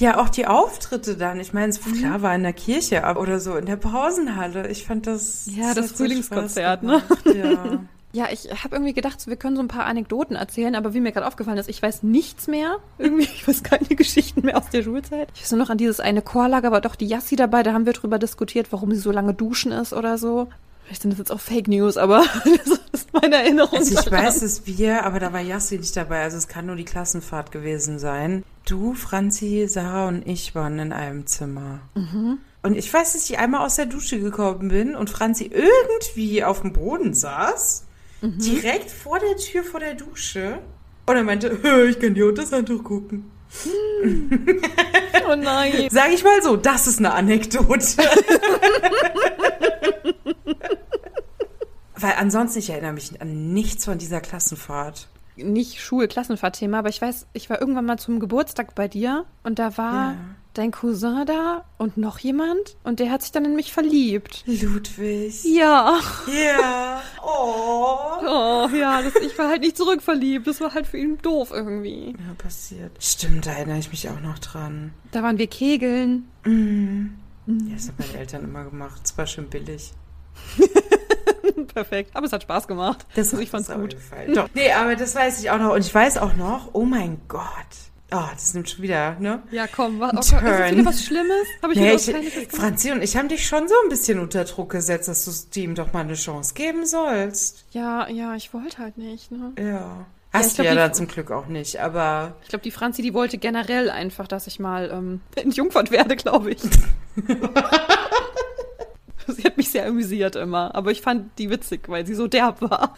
Ja, auch die Auftritte dann. Ich meine, es klar war in der Kirche oder so in der Pausenhalle. Ich fand das. Ja, das so Frühlingskonzert, ne? Ja. *laughs* Ja, ich habe irgendwie gedacht, wir können so ein paar Anekdoten erzählen, aber wie mir gerade aufgefallen ist, ich weiß nichts mehr. Irgendwie, ich weiß keine *laughs* Geschichten mehr aus der Schulzeit. Ich weiß nur noch an dieses eine Chorlager, war doch die Jassi dabei, da haben wir drüber diskutiert, warum sie so lange duschen ist oder so. Vielleicht sind das jetzt auch Fake News, aber *laughs* das ist meine Erinnerung. Also ich daran. weiß es wir, aber da war Jassi nicht dabei. Also es kann nur die Klassenfahrt gewesen sein. Du, Franzi, Sarah und ich waren in einem Zimmer. Und ich weiß, dass ich einmal aus der Dusche gekommen bin und Franzi irgendwie auf dem Boden saß, direkt vor der Tür vor der Dusche. Und er meinte, "Hö, *laughs* ich kann dir unter das Handtuch gucken. Oh nein. *laughs* Sag ich mal so, das ist eine Anekdote. Weil ansonsten, ich erinnere mich an nichts von dieser Klassenfahrt. Nicht Schul-Klassenfahrtthema, aber ich weiß, ich war irgendwann mal zum Geburtstag bei dir und da war Ja. Dein Cousin da und noch jemand und der hat sich dann in mich verliebt. Ludwig. Ja. Ja. Oh. Oh, ja, das, ich war halt nicht zurückverliebt. Das war halt für ihn doof irgendwie. Ja, passiert. Stimmt, da erinnere ich mich auch noch dran. Da waren wir kegeln. Mhm. Ja, das haben meine Eltern immer gemacht. Es war schön billig. *laughs* Perfekt. Aber es hat Spaß gemacht. Das also ich fand's gut. Doch. Nee, aber das weiß ich auch noch. Und ich weiß auch noch, oh mein Gott. Oh, das nimmt schon wieder, ne? Ja, komm, was, Ein oh Gott, ist wieder was Schlimmes? Habe ich Nee, ich? Franzi und ich haben dich schon so ein bisschen unter Druck gesetzt, dass du ihm doch mal eine Chance geben sollst. Ja, ja, ich wollte halt nicht, ne? Ja. Hast glaub, du ja dann zum Glück auch nicht, aber Ich glaube, die Franzi, die wollte generell einfach, dass ich mal ähm, *laughs* entjungfert werde, glaube ich. *laughs* sie hat mich sehr amüsiert immer. Aber ich fand die witzig, weil sie so derb war.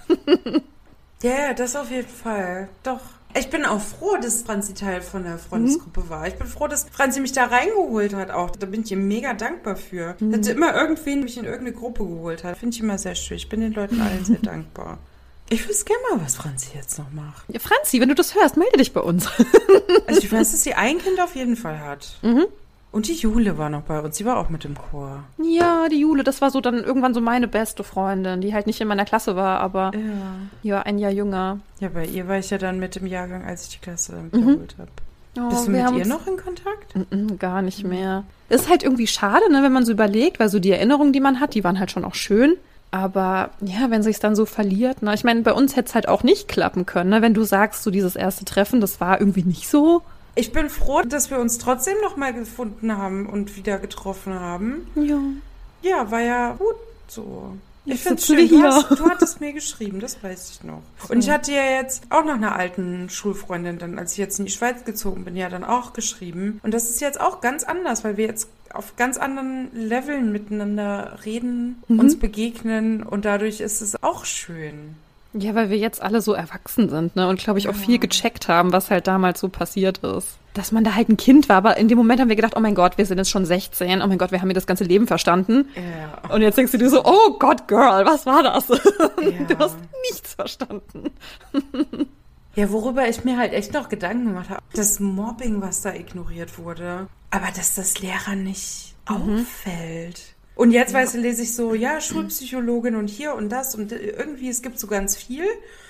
ja, ja, das auf jeden Fall. Doch. Ich bin auch froh, dass Franzi Teil von der Freundesgruppe war. Ich bin froh, dass Franzi mich da reingeholt hat auch. Da bin ich ihr mega dankbar für. Dass sie immer irgendwen mich in irgendeine Gruppe geholt hat. Finde ich immer sehr schön. Ich bin den Leuten allen sehr *laughs* dankbar. Ich wüsste gerne mal, was Franzi jetzt noch macht. Ja, Franzi, wenn du das hörst, melde dich bei uns. Also ich weiß, dass sie ein Kind auf jeden Fall hat. Mhm. Und die Jule war noch bei uns. Sie war auch mit im Chor. Ja, die Jule, das war so dann irgendwann so meine beste Freundin, die halt nicht in meiner Klasse war, aber Ja. die war ein Jahr jünger. Ja, bei ihr war ich ja dann mit im Jahrgang, als ich die Klasse wiederholt habe. Oh, Bist du mit ihr noch in Kontakt? Mm, Gar nicht mehr. Ist halt irgendwie schade, ne, wenn man so überlegt, weil so die Erinnerungen, die man hat, die waren halt schon auch schön. Aber ja, wenn sich's dann so verliert, ne? Ich meine, bei uns hätte es halt auch nicht klappen können, ne? Wenn du sagst, so dieses erste Treffen, das war irgendwie nicht so. Ich bin froh, dass wir uns trotzdem noch mal gefunden haben und wieder getroffen haben. Ja. Ja, war ja gut so. Ich finde es schön. Du, hast, du hattest mir geschrieben, das weiß ich noch. So. Und ich hatte ja jetzt auch noch eine alten Schulfreundin, dann, als ich jetzt in die Schweiz gezogen bin, ja dann auch geschrieben. Und das ist jetzt auch ganz anders, weil wir jetzt auf ganz anderen Leveln miteinander reden, mhm. uns begegnen und dadurch ist es auch schön. Ja, weil wir jetzt alle so erwachsen sind, ne? Und glaube ich auch viel gecheckt haben, was halt damals so passiert ist. Dass man da halt ein Kind war, aber in dem Moment haben wir gedacht, oh mein Gott, wir sind jetzt schon 16, oh mein Gott, wir haben hier das ganze Leben verstanden. Ja. Und jetzt denkst du dir so, oh Gott, Girl, was war das? Ja. *laughs* Du hast nichts verstanden. *laughs* Ja, worüber ich mir halt echt noch Gedanken gemacht habe, das Mobbing, was da ignoriert wurde, aber dass das Lehrer nicht mhm. auffällt. Und jetzt, ja. weißt du, lese ich so, ja, Schulpsychologin und hier und das und irgendwie, es gibt so ganz viel,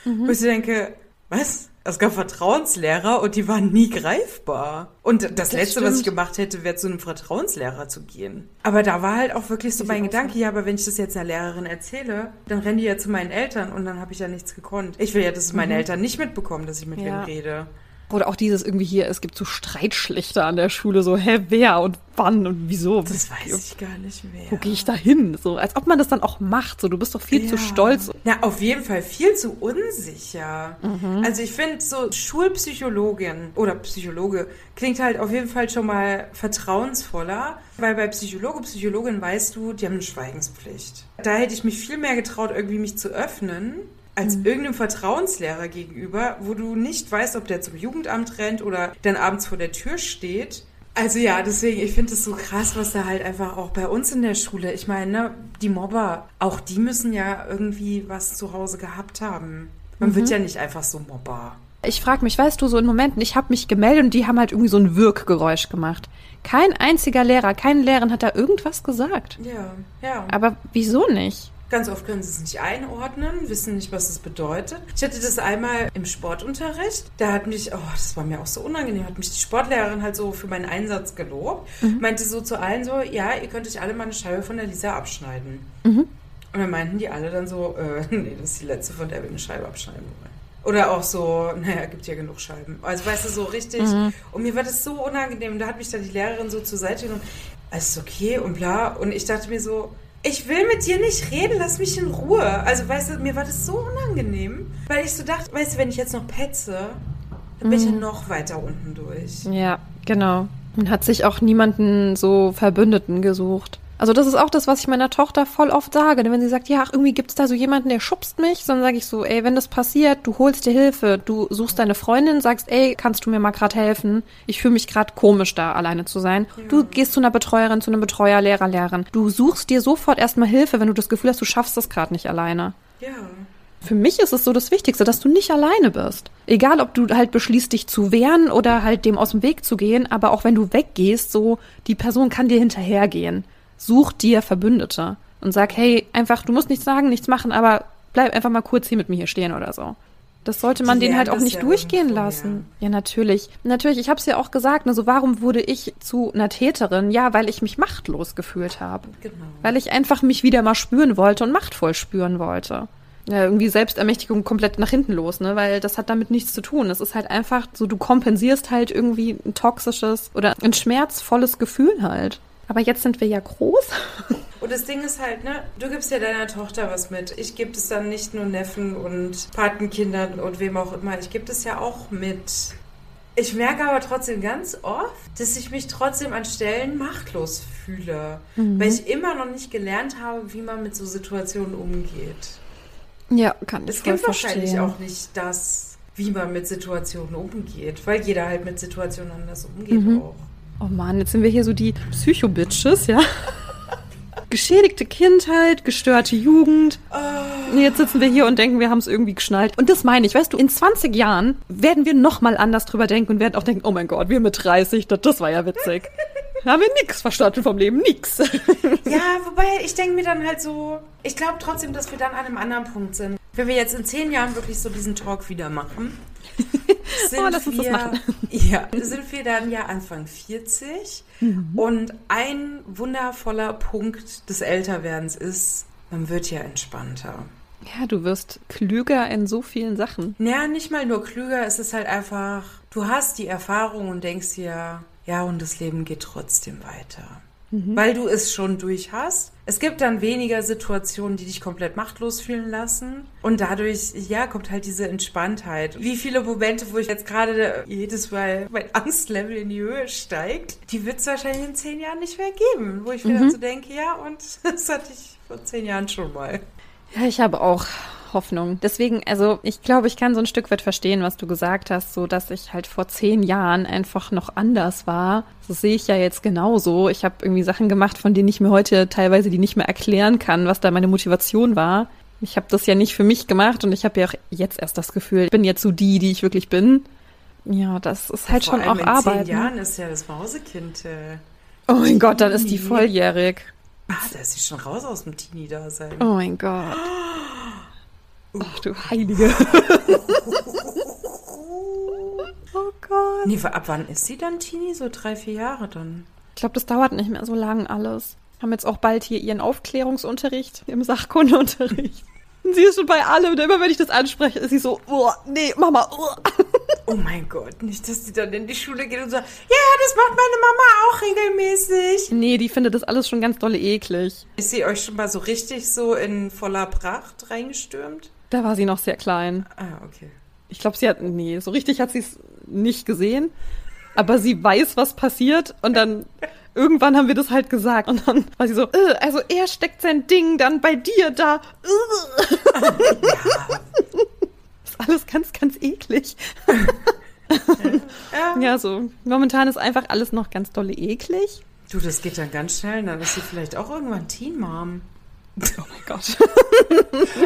mhm. wo ich so denke, was? Es gab Vertrauenslehrer und die waren nie greifbar. Und das, das Letzte, stimmt. was ich gemacht hätte, wäre zu einem Vertrauenslehrer zu gehen. Aber da war halt auch wirklich so mein Gedanke, ja, aber wenn ich das jetzt einer Lehrerin erzähle, dann rennen die ja zu meinen Eltern und dann habe ich ja nichts gekonnt. Ich will ja, dass meine mhm. Eltern nicht mitbekommen, dass ich mit ja. wem rede. Oder auch dieses irgendwie hier, es gibt so Streitschlichter an der Schule, so, hä, wer und wann und wieso? Das weiß ich gar nicht mehr. Wo gehe ich da hin? So, als ob man das dann auch macht. So, du bist doch viel ja. zu stolz. Na, auf jeden Fall viel zu unsicher. Mhm. Also ich finde so Schulpsychologin oder Psychologe klingt halt auf jeden Fall schon mal vertrauensvoller, weil bei Psychologe, Psychologin weißt du, die haben eine Schweigenspflicht. Da hätte ich mich viel mehr getraut, irgendwie mich zu öffnen als mhm. irgendeinem Vertrauenslehrer gegenüber, wo du nicht weißt, ob der zum Jugendamt rennt oder dann abends vor der Tür steht. Also ja, deswegen, ich finde es so krass, was da halt einfach auch bei uns in der Schule, ich meine, ne, die Mobber, auch die müssen ja irgendwie was zu Hause gehabt haben. Man mhm. wird ja nicht einfach so Mobber. Ich frage mich, weißt du, so in Momenten, ich habe mich gemeldet und die haben halt irgendwie so ein Wirkgeräusch gemacht. Kein einziger Lehrer, keine Lehrerin hat da irgendwas gesagt. Ja, ja. Aber wieso nicht? Ganz oft können sie es nicht einordnen, wissen nicht, was es bedeutet. Ich hatte das einmal im Sportunterricht. Da hat mich, oh, das war mir auch so unangenehm, hat mich die Sportlehrerin halt so für meinen Einsatz gelobt. Mhm. Meinte so zu allen so, ja, ihr könnt euch alle mal eine Scheibe von der Lisa abschneiden. Mhm. Und dann meinten die alle dann so, äh, *laughs* nee, das ist die letzte, von der wir eine Scheibe abschneiden wollen. Oder auch so, naja, gibt ja genug Scheiben. Also weißt du, so richtig. Mhm. Und mir war das so unangenehm. Da hat mich dann die Lehrerin so zur Seite genommen. Alles okay und bla. Und ich dachte mir so, ich will mit dir nicht reden, lass mich in Ruhe. Also, weißt du, mir war das so unangenehm, weil ich so dachte, weißt du, wenn ich jetzt noch petze, dann bin ich ja mhm. noch weiter unten durch. Ja, genau. Und hat sich auch niemanden so Verbündeten gesucht. Also das ist auch das, was ich meiner Tochter voll oft sage. Denn wenn sie sagt, ja, ach, irgendwie gibt's da so jemanden, der schubst mich, dann sage ich so, ey, wenn das passiert, du holst dir Hilfe, du suchst deine Freundin, sagst, ey, kannst du mir mal gerade helfen? Ich fühle mich gerade komisch, da alleine zu sein. Ja. Du gehst zu einer Betreuerin, zu einem Betreuer, Lehrer, Lehrerin. Du suchst dir sofort erstmal Hilfe, wenn du das Gefühl hast, du schaffst das gerade nicht alleine. Ja. Für mich ist es so das Wichtigste, dass du nicht alleine bist. Egal, ob du halt beschließt, dich zu wehren oder halt dem aus dem Weg zu gehen, aber auch wenn du weggehst, so, die Person kann dir hinterhergehen such dir Verbündete und sag, hey, einfach, du musst nichts sagen, nichts machen, aber bleib einfach mal kurz hier mit mir hier stehen oder so. Das sollte man denen halt auch nicht ja durchgehen lassen. Ja. ja, natürlich. Natürlich, ich habe es ja auch gesagt, ne, so warum wurde ich zu einer Täterin? Ja, weil ich mich machtlos gefühlt habe. Genau. Weil ich einfach mich wieder mal spüren wollte und machtvoll spüren wollte. Ja, irgendwie Selbstermächtigung komplett nach hinten los, ne? Weil das hat damit nichts zu tun. Es ist halt einfach so, du kompensierst halt irgendwie ein toxisches oder ein schmerzvolles Gefühl halt. Aber jetzt sind wir ja groß. Und das Ding ist halt, ne, du gibst ja deiner Tochter was mit. Ich gebe es dann nicht nur Neffen und Patenkindern und wem auch immer. Ich gebe es ja auch mit. Ich merke aber trotzdem ganz oft, dass ich mich trotzdem an Stellen machtlos fühle, mhm. weil ich immer noch nicht gelernt habe, wie man mit so Situationen umgeht. Ja, kann ich Es gibt wahrscheinlich auch nicht das, wie man mit Situationen umgeht, weil jeder halt mit Situationen anders umgeht mhm. auch. Oh Mann, jetzt sind wir hier so die Psycho-Bitches, ja? *laughs* Geschädigte Kindheit, gestörte Jugend. Jetzt sitzen wir hier und denken, wir haben es irgendwie geschnallt. Und das meine ich, weißt du, in 20 Jahren werden wir nochmal anders drüber denken und werden auch denken, oh mein Gott, wir mit 30, das, das war ja witzig. haben wir nichts verstanden vom Leben, nix. *laughs* ja, wobei ich denke mir dann halt so, ich glaube trotzdem, dass wir dann an einem anderen Punkt sind. Wenn wir jetzt in 10 Jahren wirklich so diesen Talk wieder machen, sind oh, lass uns wir, das machen. *laughs* Ja, sind wir dann ja Anfang 40 mhm. und ein wundervoller Punkt des Älterwerdens ist, man wird ja entspannter. Ja, du wirst klüger in so vielen Sachen. Ja, nicht mal nur klüger, es ist halt einfach, du hast die Erfahrung und denkst dir, ja, und das Leben geht trotzdem weiter. Weil du es schon durch hast. Es gibt dann weniger Situationen, die dich komplett machtlos fühlen lassen. Und dadurch, ja, kommt halt diese Entspanntheit. Wie viele Momente, wo ich jetzt gerade jedes Mal mein Angstlevel in die Höhe steigt, die wird es wahrscheinlich in zehn Jahren nicht mehr geben. Wo ich wieder so denke, ja, und *laughs* das hatte ich vor zehn Jahren schon mal. Ja, ich habe auch Hoffnung. Deswegen, also ich glaube, ich kann so ein Stück weit verstehen, was du gesagt hast, so dass ich halt vor zehn Jahren einfach noch anders war. Das sehe ich ja jetzt genauso. Ich habe irgendwie Sachen gemacht, von denen ich mir heute teilweise die nicht mehr erklären kann, was da meine Motivation war. Ich habe das ja nicht für mich gemacht und ich habe ja auch jetzt erst das Gefühl, ich bin jetzt so die, die ich wirklich bin. Ja, das ist halt Vor schon auch in Arbeit. zehn Ne? Jahren ist ja das Mausekind. Äh, Oh mein Gott, dann ist die volljährig. ah, da ist sie schon raus aus dem Teenie-Dasein. Oh mein Gott. Ach du Heilige. *laughs* oh Gott. Nee, ab wann ist sie dann Teenie? So drei, vier Jahre dann. Ich glaube, das dauert nicht mehr so lang alles. Haben jetzt auch bald hier ihren Aufklärungsunterricht im Sachkundeunterricht. Und *laughs* sie ist schon bei allem. Und immer wenn ich das anspreche, ist sie so, oh, nee, Mama, oh. *laughs* Oh mein Gott, nicht, dass die dann in die Schule geht und sagt, ja, das macht meine Mama auch regelmäßig. Nee, die findet das alles schon ganz dolle eklig. Ist sie euch schon mal so richtig so in voller Pracht reingestürmt? Da war sie noch sehr klein. Ah, okay. Ich glaube, sie hat, nee, so richtig hat sie es nicht gesehen. Aber sie weiß, was passiert. Und dann *laughs* irgendwann haben wir das halt gesagt. Und dann war sie so, äh, also er steckt sein Ding dann bei dir da. Äh. *laughs* ist alles ganz, ganz eklig. *laughs* Ja. Ja, so. Momentan ist einfach alles noch ganz dolle eklig. Du, das geht dann ganz schnell. Dann ist sie vielleicht auch irgendwann Teen Mom. Oh mein Gott. *laughs*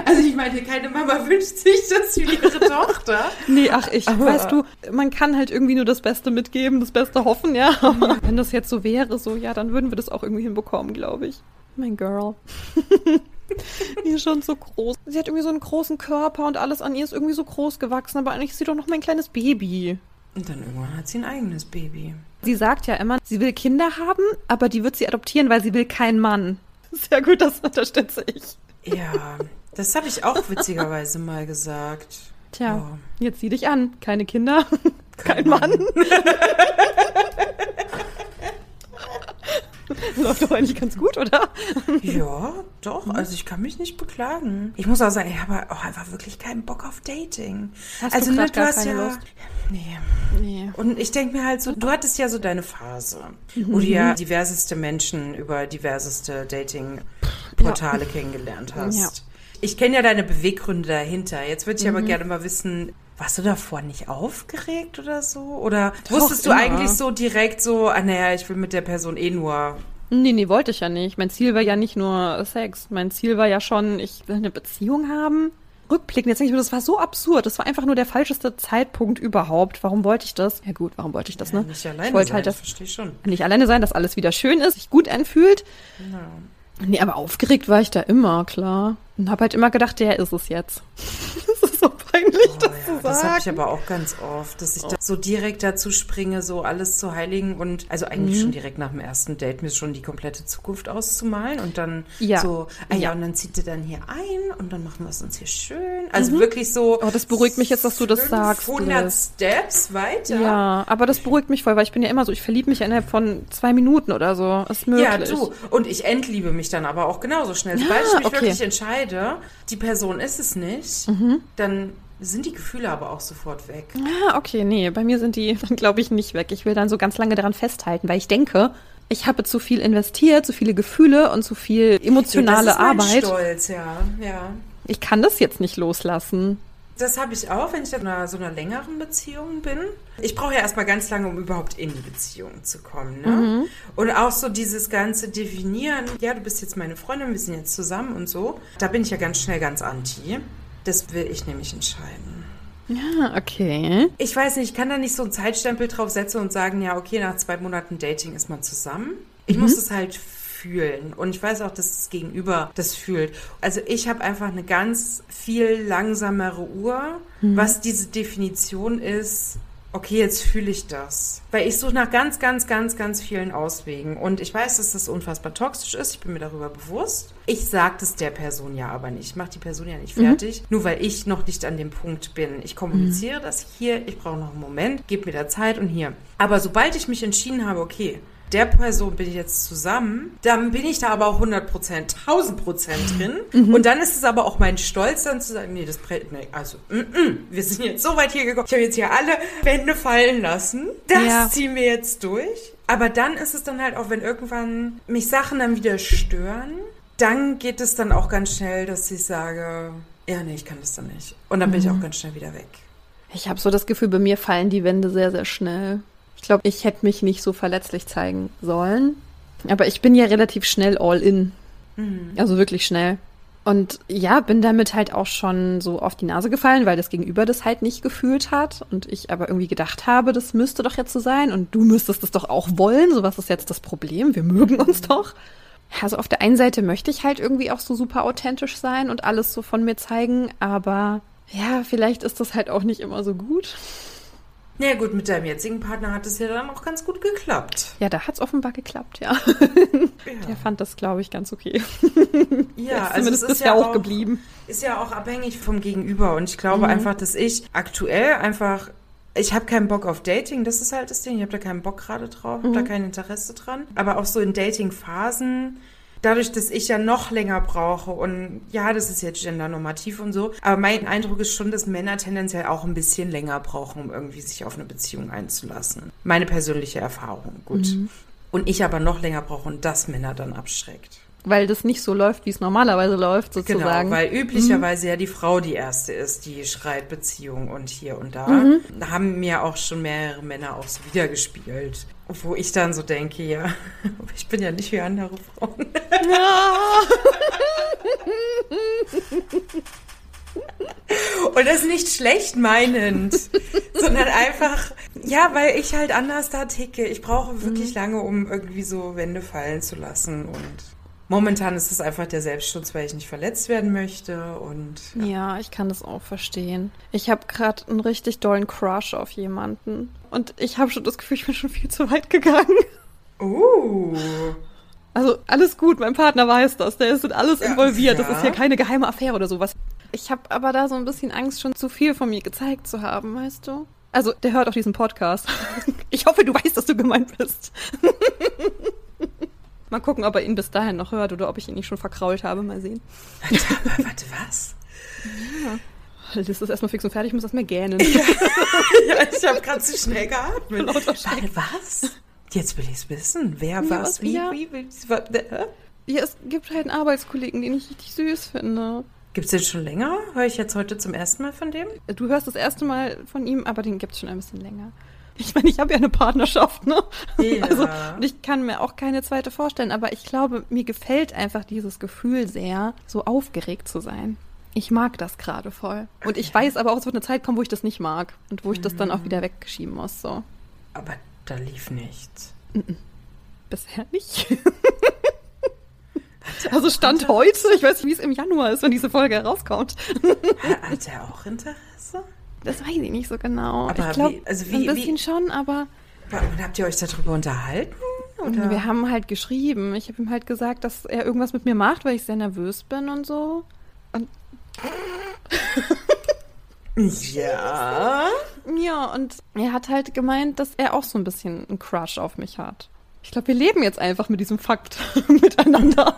Also ich meine, keine Mama wünscht sich das für ihre Tochter. Nee, ach, ich, Aber- weißt du, man kann halt irgendwie nur das Beste mitgeben, das Beste hoffen, ja. Aber wenn das jetzt so wäre, so, ja, dann würden wir das auch irgendwie hinbekommen, glaube ich. Mein Girl. *laughs* die ist schon so groß. Sie hat irgendwie so einen großen Körper und alles an ihr ist irgendwie so groß gewachsen, aber eigentlich ist sie doch noch mein kleines Baby. Und dann irgendwann hat sie ein eigenes Baby. Sie sagt ja immer, sie will Kinder haben, aber die wird sie adoptieren, weil sie will keinen Mann. *laughs* Sehr gut, das unterstütze ich. Ja, das habe ich auch witzigerweise mal gesagt. Tja, Ja. jetzt sieh dich an. Keine Kinder, *laughs* kein, Kein Mann. *laughs* Läuft doch eigentlich ganz gut, oder? Ja, doch. Also ich kann mich nicht beklagen. Ich muss auch sagen, ich habe auch einfach wirklich keinen Bock auf Dating. Hast du also grad ne, du hast keine ja. Lust? Nee. Nee. Und ich denke mir halt so, du hattest ja so deine Phase, wo Mhm. du ja diverseste Menschen über diverseste Dating-Portale kennengelernt hast. Ja. Ich kenne ja deine Beweggründe dahinter. Jetzt würde ich Mhm. aber gerne mal wissen, warst du davor nicht aufgeregt oder so? Oder Doch, wusstest du immer. eigentlich so direkt so, ah naja, ich will mit der Person eh nur Nee, nee, wollte ich ja nicht. Mein Ziel war ja nicht nur Sex. Mein Ziel war ja schon, ich will eine Beziehung haben. Rückblickend, jetzt denke ich mir, das war so absurd. Das war einfach nur der falscheste Zeitpunkt überhaupt. Warum wollte ich das? Ja gut, warum wollte ich das, ja, ne? nicht alleine ich wollte sein. halt, ich dass verstehe schon. nicht alleine sein, dass alles wieder schön ist, sich gut anfühlt. Ja. Nee, aber aufgeregt war ich da immer, klar. Und habe halt immer gedacht, der ist es jetzt. *laughs* ist so peinlich, Oh, das ja, zu sagen. das habe ich aber auch ganz oft, dass ich da so direkt dazu springe, so alles zu heiligen und also eigentlich Mhm. schon direkt nach dem ersten Date mir schon die komplette Zukunft auszumalen und dann Ja. so, ah ja, Ja. und dann zieht ihr dann hier ein und dann machen wir es uns hier schön. Also wirklich so. Oh, das beruhigt mich jetzt, dass du das sagst, 500 Liz. Steps weiter. Ja, aber das beruhigt mich voll, weil ich bin ja immer so, ich verliebe mich innerhalb von zwei Minuten oder so. Ist möglich. Ja, du. Und ich entliebe mich dann aber auch genauso schnell. Sobald ich mich okay. wirklich entscheide, die Person ist es nicht, Mhm. dann sind die Gefühle aber auch sofort weg. Ah, okay, nee, bei mir sind die, *laughs* glaube ich, nicht weg. Ich will dann so ganz lange daran festhalten, weil ich denke, ich habe zu viel investiert, zu viele Gefühle und zu viel emotionale das ist mein Arbeit. Stolz, ja, ja. Ich kann das jetzt nicht loslassen. Das habe ich auch, wenn ich in einer, so einer längeren Beziehung bin. Ich brauche ja erstmal ganz lange, um überhaupt in die Beziehung zu kommen. Ne? Mhm. Und auch so dieses ganze Definieren, ja, du bist jetzt meine Freundin, wir sind jetzt zusammen und so. Da bin ich ja ganz schnell ganz anti. Das will ich nämlich entscheiden. Ja, okay. Ich weiß nicht, ich kann da nicht so einen Zeitstempel drauf setzen und sagen, ja, okay, nach zwei Monaten Dating ist man zusammen. Ich Mhm. muss es halt fühlen. Und ich weiß auch, dass das Gegenüber das fühlt. Also ich habe einfach eine ganz viel langsamere Uhr, Mhm. was diese Definition ist. Okay, jetzt fühle ich das. Weil ich suche nach ganz, ganz, ganz, ganz vielen Auswegen. Und ich weiß, dass das unfassbar toxisch ist. Ich bin mir darüber bewusst. Ich sage das der Person ja aber nicht. Ich mache die Person ja nicht fertig. Nur weil ich noch nicht an dem Punkt bin. Ich kommuniziere das hier. Ich brauche noch einen Moment. Gib mir da Zeit und hier. Aber sobald ich mich entschieden habe, okay, der Person bin ich jetzt zusammen, dann bin ich da aber auch 100 Prozent, 1000 Prozent drin. Mhm. Und dann ist es aber auch mein Stolz, dann zu sagen, nee, das nee, also, mm, mm, wir sind jetzt so weit hier gekommen. Ich habe jetzt hier alle Wände fallen lassen. Das ja. ziehen wir jetzt durch. Aber dann ist es dann halt auch, wenn irgendwann mich Sachen dann wieder stören, dann geht es dann auch ganz schnell, dass ich sage, ja, nee, ich kann das dann nicht. Und dann bin ich auch mhm. ganz schnell wieder weg. Ich habe so das Gefühl, bei mir fallen die Wände sehr, sehr schnell. Ich glaube, ich hätte mich nicht so verletzlich zeigen sollen. Aber ich bin ja relativ schnell all in. Mhm. Also wirklich schnell. Und ja, bin damit halt auch schon so auf die Nase gefallen, weil das Gegenüber das halt nicht gefühlt hat und ich aber irgendwie gedacht habe, das müsste doch jetzt so sein und du müsstest es doch auch wollen. So was ist jetzt das Problem? Wir mögen uns mhm. doch. Also auf der einen Seite möchte ich halt irgendwie auch so super authentisch sein und alles so von mir zeigen, aber ja, vielleicht ist das halt auch nicht immer so gut. Ja gut, mit deinem jetzigen Partner hat es ja dann auch ganz gut geklappt. Ja, da hat es offenbar geklappt, ja. ja. Der fand das, glaube ich, ganz okay. Ja, ist also es ist ja auch geblieben. Ist ja auch abhängig vom Gegenüber und ich glaube mhm. einfach, dass ich aktuell einfach ich habe keinen Bock auf Dating, das ist halt das Ding. Ich habe da keinen Bock gerade drauf, habe mhm. da kein Interesse dran. Aber auch so in Dating-Phasen dadurch, dass ich ja noch länger brauche und ja, das ist jetzt gendernormativ und so, aber mein Eindruck ist schon, dass Männer tendenziell auch ein bisschen länger brauchen, um irgendwie sich auf eine Beziehung einzulassen. Meine persönliche Erfahrung, gut. Mhm. Und ich aber noch länger brauche und das Männer dann abschreckt. Weil das nicht so läuft, wie es normalerweise läuft, genau, sozusagen. Genau, weil üblicherweise mhm. ja die Frau die erste ist, die schreit Beziehung und hier und da. Mhm. Da haben mir auch schon mehrere Männer auch so wiedergespielt. Wo ich dann so denke, ja, *laughs* ich bin ja nicht wie andere Frauen. Und das nicht schlecht meinend, sondern einfach, ja, weil ich halt anders da ticke. Ich brauche wirklich mhm. lange, um irgendwie so Wände fallen zu lassen und Momentan ist es einfach der Selbstschutz, weil ich nicht verletzt werden möchte und ja, ja ich kann das auch verstehen. Ich habe gerade einen richtig dollen Crush auf jemanden und ich habe schon das Gefühl, ich bin schon viel zu weit gegangen. Uh. Also alles gut, mein Partner weiß das, der ist in alles involviert. Ja. Das ist ja keine geheime Affäre oder sowas. Ich habe aber da so ein bisschen Angst, schon zu viel von mir gezeigt zu haben, weißt du? Also, der hört auch diesen Podcast. *laughs* Ich hoffe, du weißt, dass du gemeint bist. *laughs* Mal gucken, ob er ihn bis dahin noch hört oder ob ich ihn nicht schon verkrault habe. Mal sehen. Warte, warte was? Ja. Das ist erstmal fix und fertig, ich muss erstmal gähnen. Ja, *laughs* ja ich habe gerade zu schnell geatmet. Warte, was? Jetzt will ich es wissen. Wer, ja, was, wie, ja. wie, wie, was, Ja, es gibt halt einen Arbeitskollegen, den ich richtig süß finde. Gibt es den schon länger? Höre ich jetzt heute zum ersten Mal von dem? Du hörst das erste Mal von ihm, aber den gibt es schon ein bisschen länger. Ich meine, ich habe ja eine Partnerschaft, ne? Ja. Also, und ich kann mir auch keine zweite vorstellen, aber ich glaube, mir gefällt einfach dieses Gefühl sehr, so aufgeregt zu sein. Ich mag das gerade voll. Und ich weiß aber auch, es wird eine Zeit kommen, wo ich das nicht mag und wo ich das dann auch wieder wegschieben muss, so. Aber da lief nichts. Bisher nicht. also Stand heute, ich weiß nicht, wie es im Januar ist, wenn diese Folge herauskommt. Hat er auch Interesse? Das weiß ich nicht so genau. Aber ich glaube, also wie, ein bisschen wie, schon, aber. Und habt ihr euch darüber unterhalten? Oder? Wir haben halt geschrieben. Ich habe ihm halt gesagt, dass er irgendwas mit mir macht, weil ich sehr nervös bin und so. Und. ja. Ja, und er hat halt gemeint, dass er auch so ein bisschen einen Crush auf mich hat. Ich glaube, wir leben jetzt einfach mit diesem Fakt *laughs* miteinander.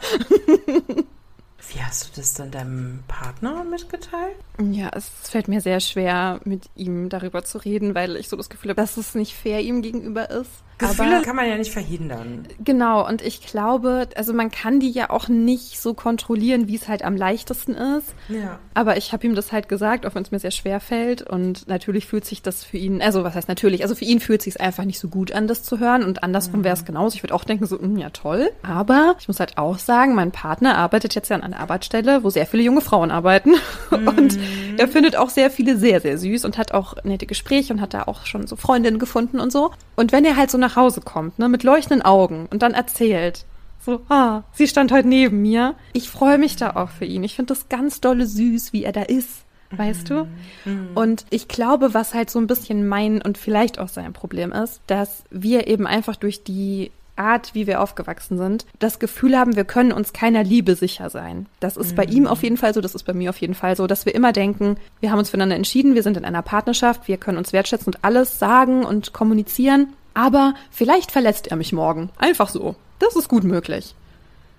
Wie hast du das dann deinem Partner mitgeteilt? Ja, es fällt mir sehr schwer, mit ihm darüber zu reden, weil ich so das Gefühl habe, dass es nicht fair ihm gegenüber ist. Gefühle Aber, kann man ja nicht verhindern. Genau, und ich glaube, also man kann die ja auch nicht so kontrollieren, wie es halt am leichtesten ist. Ja. Aber ich habe ihm das halt gesagt, auch wenn es mir sehr schwer fällt. Und natürlich fühlt sich das für ihn, also was heißt natürlich, also für ihn fühlt sich einfach nicht so gut an, das zu hören. Und andersrum mhm. wäre es genauso. Ich würde auch denken, so, mh, hm, ja toll. Aber ich muss halt auch sagen, mein Partner arbeitet jetzt ja an einer Arbeitsstelle, wo sehr viele junge Frauen arbeiten. *laughs* Mhm. Und er findet auch sehr viele sehr, sehr süß und hat auch nette Gespräche und hat da auch schon so Freundinnen gefunden und so. Und wenn er halt so nach Hause kommt, ne, mit leuchtenden Augen und dann erzählt, so, ah, sie stand heute neben mir. Ich freue mich da auch für ihn. Ich finde das ganz dolle süß, wie er da ist. Weißt du? Mhm. Und ich glaube, was halt so ein bisschen mein und vielleicht auch sein Problem ist, dass wir eben einfach durch die Art, wie wir aufgewachsen sind, das Gefühl haben, wir können uns keiner Liebe sicher sein. Das ist mhm. bei ihm auf jeden Fall so, das ist bei mir auf jeden Fall so, dass wir immer denken, wir haben uns füreinander entschieden, wir sind in einer Partnerschaft, wir können uns wertschätzen und alles sagen und kommunizieren. Aber vielleicht verletzt er mich morgen. Einfach so. Das ist gut möglich.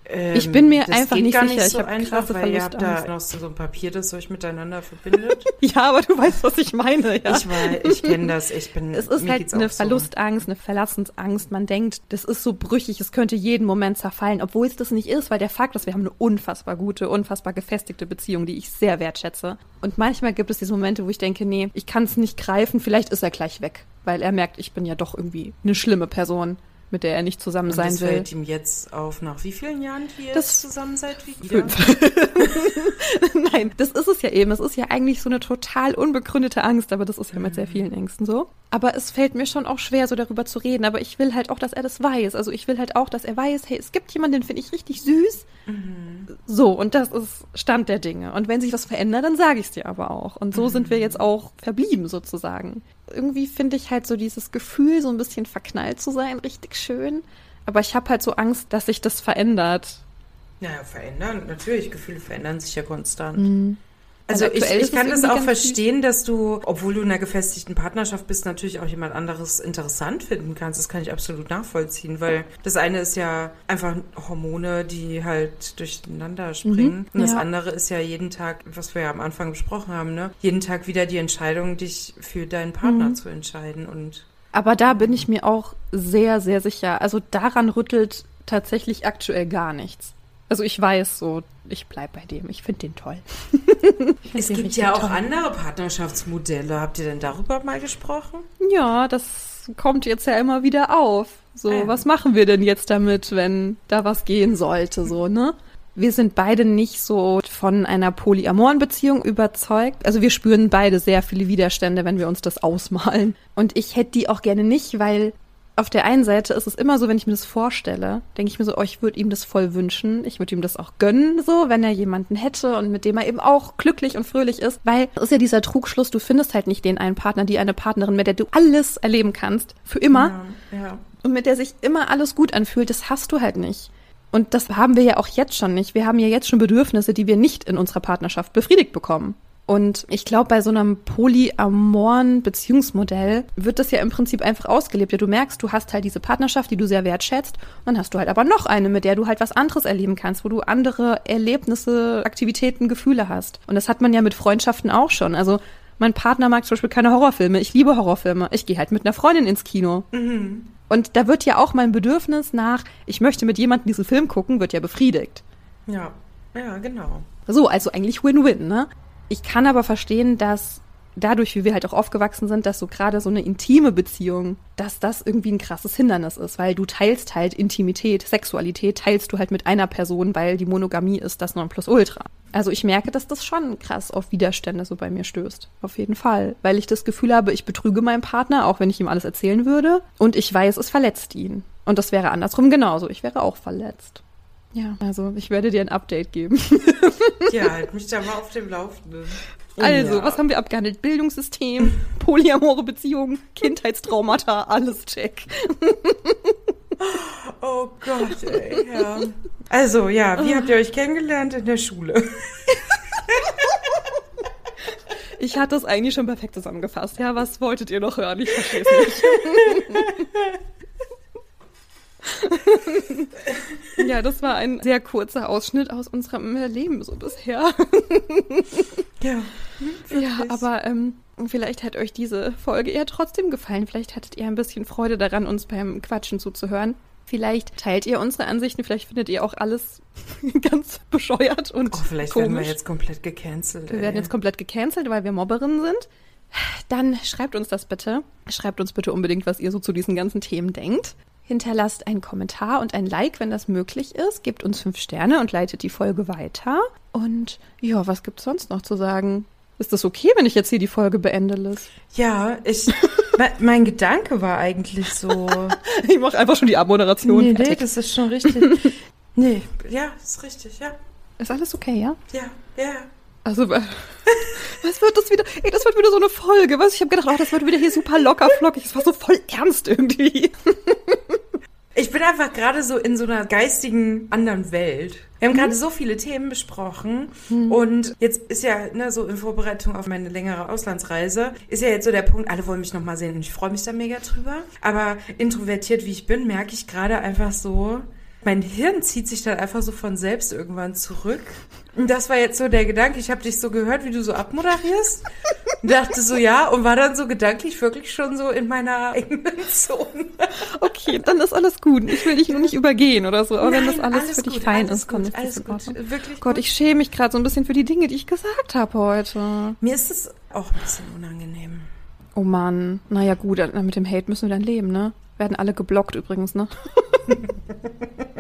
Ähm, Ich bin mir das einfach nicht sicher. Nicht Ich so hab einfach, krasse weil ihr habt da Verlustangst. noch so ein Papier, das euch miteinander verbindet. *laughs* Ja, aber du weißt, was ich meine, ja. Ich weiß, ich kenne das. Ich bin. es ist mir halt eine auch so. Verlustangst, eine Verlassensangst. Man denkt, das ist so brüchig, es könnte jeden Moment zerfallen, obwohl es das nicht ist, weil der Fakt ist, wir haben eine unfassbar gute, unfassbar gefestigte Beziehung, die ich sehr wertschätze. Und manchmal gibt es diese Momente, wo ich denke, nee, ich kann es nicht greifen, vielleicht ist er gleich weg, weil er merkt, ich bin ja doch irgendwie eine schlimme Person, mit der er nicht zusammen Und sein das will. fällt ihm jetzt auf, nach wie vielen Jahren, ihr Das- zusammen seid? Wie wieder? *laughs* Nein, das ist es ja eben. Es ist ja eigentlich so eine total unbegründete Angst, aber das ist ja mit sehr vielen Ängsten so. Aber es fällt mir schon auch schwer, so darüber zu reden. Aber ich will halt auch, dass er das weiß. Also ich will halt auch, dass er weiß, hey, es gibt jemanden, den finde ich richtig süß. So, und das ist Stand der Dinge. Und wenn sich was verändert, dann sage ich es dir aber auch. Und so sind wir jetzt auch verblieben sozusagen. Irgendwie finde ich halt so dieses Gefühl, so ein bisschen verknallt zu sein, richtig schön. Aber ich habe halt so Angst, dass sich das verändert. Naja, verändern, natürlich, Gefühle verändern sich ja konstant. Also Also ich, ich kann das auch verstehen, dass du, obwohl du in einer gefestigten Partnerschaft bist, natürlich auch jemand anderes interessant finden kannst. Das kann ich absolut nachvollziehen, weil das eine ist ja einfach Hormone, die halt durcheinander springen. Und das ja. andere ist ja jeden Tag, was wir ja am Anfang besprochen haben, ne? Jeden Tag wieder die Entscheidung, dich für deinen Partner zu entscheiden. Und Aber da bin ich mir auch sehr, sehr sicher. Also daran rüttelt tatsächlich aktuell gar nichts. Also ich weiß so, ich bleib bei dem. Ich finde den toll. *laughs* Find es den gibt ja auch toll. andere Partnerschaftsmodelle. Habt ihr denn darüber mal gesprochen? Ja, das kommt jetzt ja immer wieder auf. So, ja. was machen wir denn jetzt damit, wenn da was gehen sollte, so, ne? Wir sind beide nicht so von einer polyamoren Beziehung überzeugt. Also wir spüren beide sehr viele Widerstände, wenn wir uns das ausmalen. Und ich hätte die auch gerne nicht, weil auf der einen Seite ist es immer so, wenn ich mir das vorstelle, denke ich mir so, oh, ich würde ihm das voll wünschen. Ich würde ihm das auch gönnen, so, wenn er jemanden hätte und mit dem er eben auch glücklich und fröhlich ist. Weil es ist ja dieser Trugschluss, du findest halt nicht den einen Partner, die eine Partnerin, mit der du alles erleben kannst. Für immer Ja, ja. und mit der sich immer alles gut anfühlt, das hast du halt nicht. Und das haben wir ja auch jetzt schon nicht. Wir haben ja jetzt schon Bedürfnisse, die wir nicht in unserer Partnerschaft befriedigt bekommen. Und ich glaube, bei so einem polyamoren Beziehungsmodell wird das ja im Prinzip einfach ausgelebt. Ja, du merkst, du hast halt diese Partnerschaft, die du sehr wertschätzt. Und dann hast du halt aber noch eine, mit der du halt was anderes erleben kannst, wo du andere Erlebnisse, Aktivitäten, Gefühle hast. Und das hat man ja mit Freundschaften auch schon. Also mein Partner mag zum Beispiel keine Horrorfilme. Ich liebe Horrorfilme. Ich gehe halt mit einer Freundin ins Kino. Und da wird ja auch mein Bedürfnis nach, ich möchte mit jemandem diesen Film gucken, wird ja befriedigt. Ja, ja, genau. So, also eigentlich Win-Win, ne? Ich kann aber verstehen, dass dadurch, wie wir halt auch aufgewachsen sind, dass so gerade so eine intime Beziehung, dass das irgendwie ein krasses Hindernis ist, weil du teilst halt Intimität, Sexualität, teilst du halt mit einer Person, weil die Monogamie ist das Nonplusultra. Also ich merke, dass das schon krass auf Widerstände so bei mir stößt. Auf jeden Fall. Weil ich das Gefühl habe, ich betrüge meinen Partner, auch wenn ich ihm alles erzählen würde. Und ich weiß, es verletzt ihn. Und das wäre andersrum genauso. Ich wäre auch verletzt. Ja, also ich werde dir ein Update geben. *laughs* Ja, halt mich da mal auf dem Laufenden. Also, ja. was haben wir abgehandelt? Bildungssystem, *laughs* polyamore Beziehungen, Kindheitstraumata, alles check. *laughs* Oh Gott, ey, ja. Also, ja, wie habt ihr euch kennengelernt in der Schule? Ich hatte es eigentlich schon perfekt zusammengefasst. Ja, was wolltet ihr noch hören? Ich verstehe es nicht. *laughs* ja, das war ein sehr kurzer Ausschnitt aus unserem Leben so bisher. *laughs* Ja. Ja, aber ähm, vielleicht hat euch diese Folge eher trotzdem gefallen. Vielleicht hattet ihr ein bisschen Freude daran, uns beim Quatschen zuzuhören. Vielleicht teilt ihr unsere Ansichten, vielleicht findet ihr auch alles *laughs* ganz bescheuert und Oh, vielleicht komisch. werden wir jetzt komplett gecancelt. Wir ey. werden jetzt komplett gecancelt, weil wir Mobberinnen sind. Dann schreibt uns das bitte. Schreibt uns bitte unbedingt, was ihr so zu diesen ganzen Themen denkt. Hinterlasst einen Kommentar und ein Like, wenn das möglich ist. Gebt uns fünf Sterne und leitet die Folge weiter. Und ja, was gibt's sonst noch zu sagen? Ist das okay, wenn ich jetzt hier die Folge beende, Liz? Ja, ich. *laughs* me- mein Gedanke war eigentlich so. *laughs* Ich mache einfach schon die Abmoderation. nee, nee, das ist schon richtig. *laughs* nee, ja, ist richtig, ja. Ist alles okay, ja? Ja, ja. Also, *laughs* was wird das wieder? Ey, das wird wieder so eine Folge. Was? Ich habe gedacht, oh, das wird wieder hier super locker flockig. Es war so voll ernst irgendwie. *laughs* Ich bin einfach gerade so in so einer geistigen anderen Welt. Wir haben gerade so viele Themen besprochen und jetzt ist ja ne, so in Vorbereitung auf meine längere Auslandsreise ist ja jetzt so der Punkt, alle wollen mich nochmal sehen und ich freue mich da mega drüber. Aber introvertiert wie ich bin, merke ich gerade einfach so, mein Hirn zieht sich dann einfach so von selbst irgendwann zurück. Und das war jetzt so der Gedanke, ich habe dich so gehört, wie du so abmoderierst. Und dachte so, ja, und war dann so gedanklich wirklich schon so in meiner *laughs* eigenen Zone. Okay, dann ist alles gut. Ich will dich nur nicht übergehen oder so. Aber wenn das Nein, alles, alles für dich gut, fein alles ist, komm, gut, alles gut. Wirklich Gott, gut. ich schäme mich gerade so ein bisschen für die Dinge, die ich gesagt habe heute. Mir ist es auch ein bisschen unangenehm. Oh Mann. Naja, gut, mit dem Hate müssen wir dann leben, ne? Werden alle geblockt übrigens, ne? *laughs*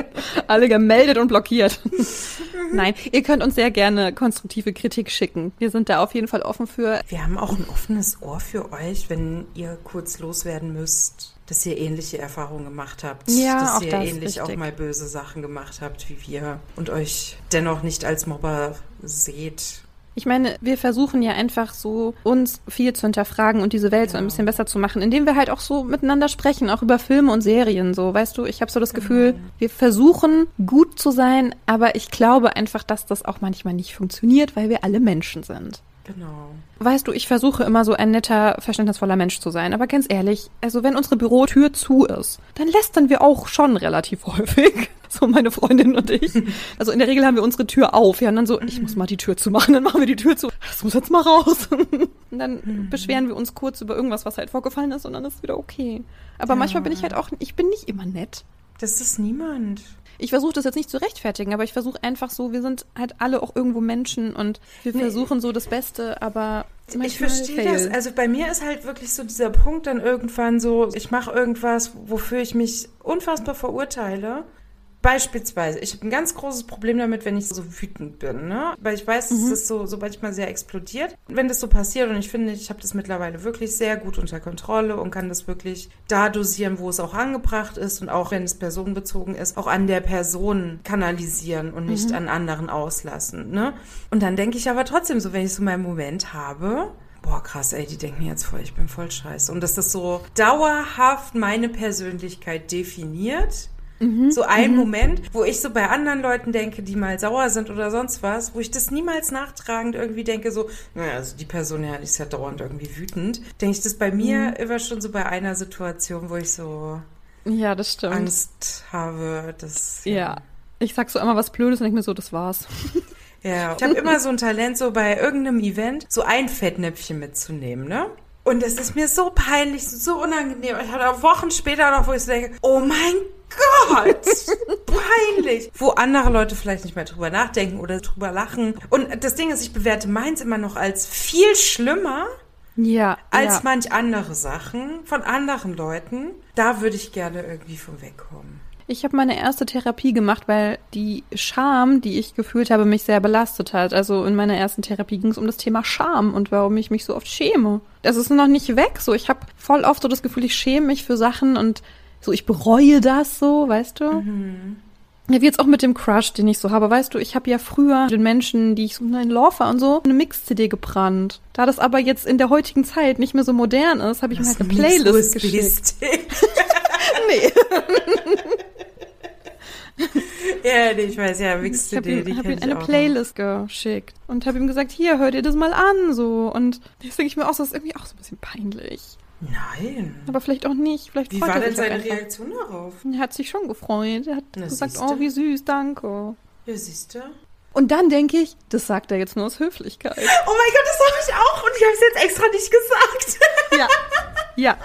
alle gemeldet und blockiert. *laughs* Nein, ihr könnt uns sehr gerne konstruktive Kritik schicken. Wir sind da auf jeden Fall offen für. Wir haben auch ein offenes Ohr für euch, wenn ihr kurz loswerden müsst, dass ihr ähnliche Erfahrungen gemacht habt. Ja, dass auch ihr das, ähnlich auch richtig. mal böse Sachen gemacht habt wie wir und euch dennoch nicht als Mobber seht. Ich meine, wir versuchen ja einfach so, uns viel zu hinterfragen und diese Welt so ein bisschen besser zu machen, indem wir halt auch so miteinander sprechen, auch über Filme und Serien, so, weißt du? Ich habe so das Gefühl, wir versuchen gut zu sein, aber ich glaube einfach, dass das auch manchmal nicht funktioniert, weil wir alle Menschen sind. Genau. Weißt du, ich versuche immer so ein netter, verständnisvoller Mensch zu sein. Aber ganz ehrlich, also wenn unsere Bürotür zu ist, dann lästern wir auch schon relativ *laughs* häufig. So meine Freundin und ich. *laughs* Also in der Regel haben wir unsere Tür auf. Ja, und dann so, ich muss mal die Tür zumachen, dann machen wir die Tür zu. Das muss jetzt mal raus. *laughs* Und dann beschweren wir uns kurz über irgendwas, was halt vorgefallen ist und dann ist es wieder okay. Aber Ja. manchmal bin ich halt auch, ich bin nicht immer nett. Das ist niemand. Ich versuche das jetzt nicht zu rechtfertigen, aber ich versuche einfach so, wir sind halt alle auch irgendwo Menschen und wir Nee. versuchen so das Beste, aber Ich verstehe das. fail. Also bei mir ist halt wirklich so dieser Punkt dann irgendwann so, ich mache irgendwas, wofür ich mich unfassbar verurteile. Beispielsweise, ich habe ein ganz großes Problem damit, wenn ich so wütend bin, ne? Weil ich weiß, Mhm. es ist so, so manchmal sehr explodiert. Wenn das so passiert und ich finde, ich habe das mittlerweile wirklich sehr gut unter Kontrolle und kann das wirklich da dosieren, wo es auch angebracht ist und auch wenn es personenbezogen ist, auch an der Person kanalisieren und nicht Mhm. an anderen auslassen, ne? Und dann denke ich aber trotzdem so, wenn ich so meinen Moment habe, boah, krass, ey, die denken jetzt voll, ich bin voll scheiße. Und dass das so dauerhaft meine Persönlichkeit definiert. So ein Moment, wo ich so bei anderen Leuten denke, die mal sauer sind oder sonst was, wo ich das niemals nachtragend irgendwie denke, so, naja, also die Person ja, die ist ja dauernd irgendwie wütend. Denke ich das bei mir immer schon so bei einer Situation, wo ich so Ja, das stimmt. Angst habe, dass. Ja. Ich sag so immer was Blödes und denke mir so, das war's. *laughs* Ja, ich habe immer so ein Talent, so bei irgendeinem Event so ein Fettnäpfchen mitzunehmen, ne? Und es ist mir so peinlich, so unangenehm. Ich hatte auch Wochen später noch, wo ich so denke, oh mein Gott, peinlich. Wo andere Leute vielleicht nicht mehr drüber nachdenken oder drüber lachen. Und das Ding ist, ich bewerte meins immer noch als viel schlimmer Ja. als ja. manch andere Sachen von anderen Leuten. Da würde ich gerne irgendwie von wegkommen. Ich habe meine erste Therapie gemacht, weil die Scham, die ich gefühlt habe, mich sehr belastet hat. Also in meiner ersten Therapie ging es um das Thema Scham und warum ich mich so oft schäme. Das ist noch nicht weg. So, ich habe voll oft so das Gefühl, ich schäme mich für Sachen und so, ich bereue das so, weißt du? Ja, wie jetzt auch mit dem Crush, den ich so habe. Weißt du, ich habe ja früher den Menschen, die ich so in Love war und so, eine Mix-CD gebrannt. Da das aber jetzt in der heutigen Zeit nicht mehr so modern ist, habe ich mir halt eine Playlist geschickt. *laughs* *laughs* Nee. Ja, nee, ich weiß, ja, Mix Ich habe ihm, hab ihm eine auch noch. Playlist geschickt und habe ihm gesagt, hier, hör dir das mal an, so. Und jetzt denke ich mir auch, das ist irgendwie auch so ein bisschen peinlich. Nein. Aber vielleicht auch nicht. Vielleicht Wie war er denn seine einfach. Reaktion darauf? Er hat sich schon gefreut. Er hat Na, gesagt, siehste. oh, wie süß, danke. Ja, siehst du? Und dann denke ich, das sagt er jetzt nur aus Höflichkeit. *laughs* Oh mein Gott, das habe ich auch und ich habe es jetzt extra nicht gesagt. *laughs* ja. Ja.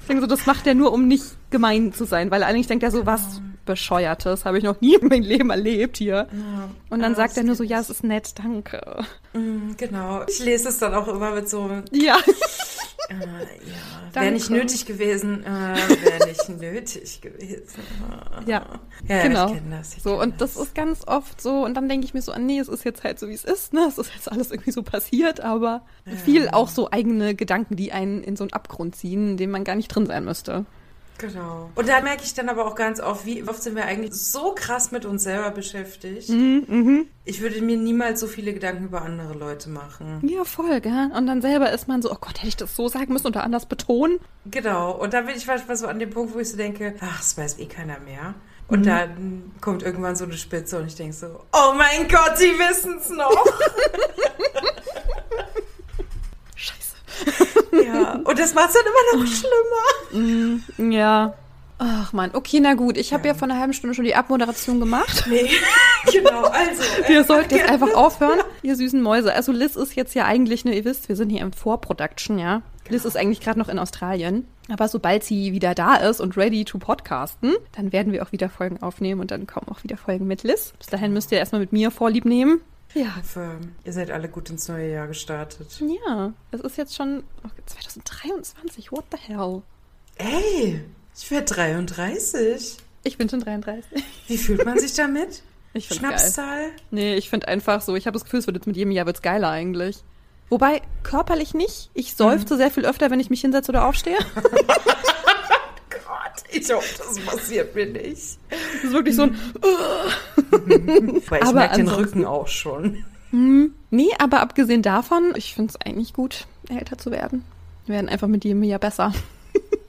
Ich denke so, das macht er nur, um nicht gemein zu sein, weil eigentlich denkt er so, was Bescheuertes, habe ich noch nie in meinem Leben erlebt hier. Und dann sagt er nur so, ja, es ist nett, danke. Mm, genau. Ich lese es dann auch immer mit so, Ja. *laughs* äh, ja, wäre nicht nötig gewesen, äh, wäre nicht *laughs* nötig gewesen. *laughs* Ja, ja genau. ich kenne das. Ich So, kenn und das ist ganz oft so, und dann denke ich mir so, nee, es ist jetzt halt so, wie es ist, ne? Es ist jetzt alles irgendwie so passiert, aber viel auch so eigene Gedanken, die einen in so einen Abgrund ziehen, in dem man gar nicht drin sein müsste. Genau. Und da merke ich dann aber auch ganz oft, wie oft sind wir eigentlich so krass mit uns selber beschäftigt. Mhm, Ich würde mir niemals so viele Gedanken über andere Leute machen. Ja, voll, gell? Und dann selber ist man so, oh Gott, hätte ich das so sagen müssen oder anders betonen? Genau. Und da bin ich manchmal so an dem Punkt, wo ich so denke, ach, das weiß eh keiner mehr. Und dann kommt irgendwann so eine Spitze und ich denke so, oh mein Gott, sie wissen es noch. *laughs* Scheiße. ja. Und das macht es dann immer noch schlimmer. Ja. Ach man, okay, na gut. Ich habe ja. vor einer halben Stunde schon die Abmoderation gemacht. Nee, *laughs* genau. Also. äh, Wir sollten jetzt einfach *laughs* aufhören, ihr süßen Mäuse. Also Liz ist jetzt ja eigentlich, ne, ihr wisst, wir sind hier im Vorproduction, ja. Liz ist eigentlich gerade noch in Australien. Aber sobald sie wieder da ist und ready to podcasten, dann werden wir auch wieder Folgen aufnehmen und dann kommen auch wieder Folgen mit Liz. Bis dahin müsst ihr erstmal mit mir Vorlieb nehmen. Ja. Ich hoffe, ihr seid alle gut ins neue Jahr gestartet. Ja, es ist jetzt schon oh, 2023. What the hell? Ey, ich werde 33. Ich bin schon 33. Wie fühlt man sich damit? *laughs* Ich find's geil. Schnapszahl? Nee, ich finde einfach so, ich habe das Gefühl, es wird jetzt mit jedem Jahr wird's geiler eigentlich. Wobei, körperlich nicht. Ich seufze sehr viel öfter, wenn ich mich hinsetze oder aufstehe. *laughs* Gott, ich hoffe, das passiert mir nicht. Das ist wirklich so ein. Weil ich Aber merke den Rücken auch schon. Nee, aber abgesehen davon, ich finde es eigentlich gut, älter zu werden. Wir werden einfach mit jedem Jahr besser.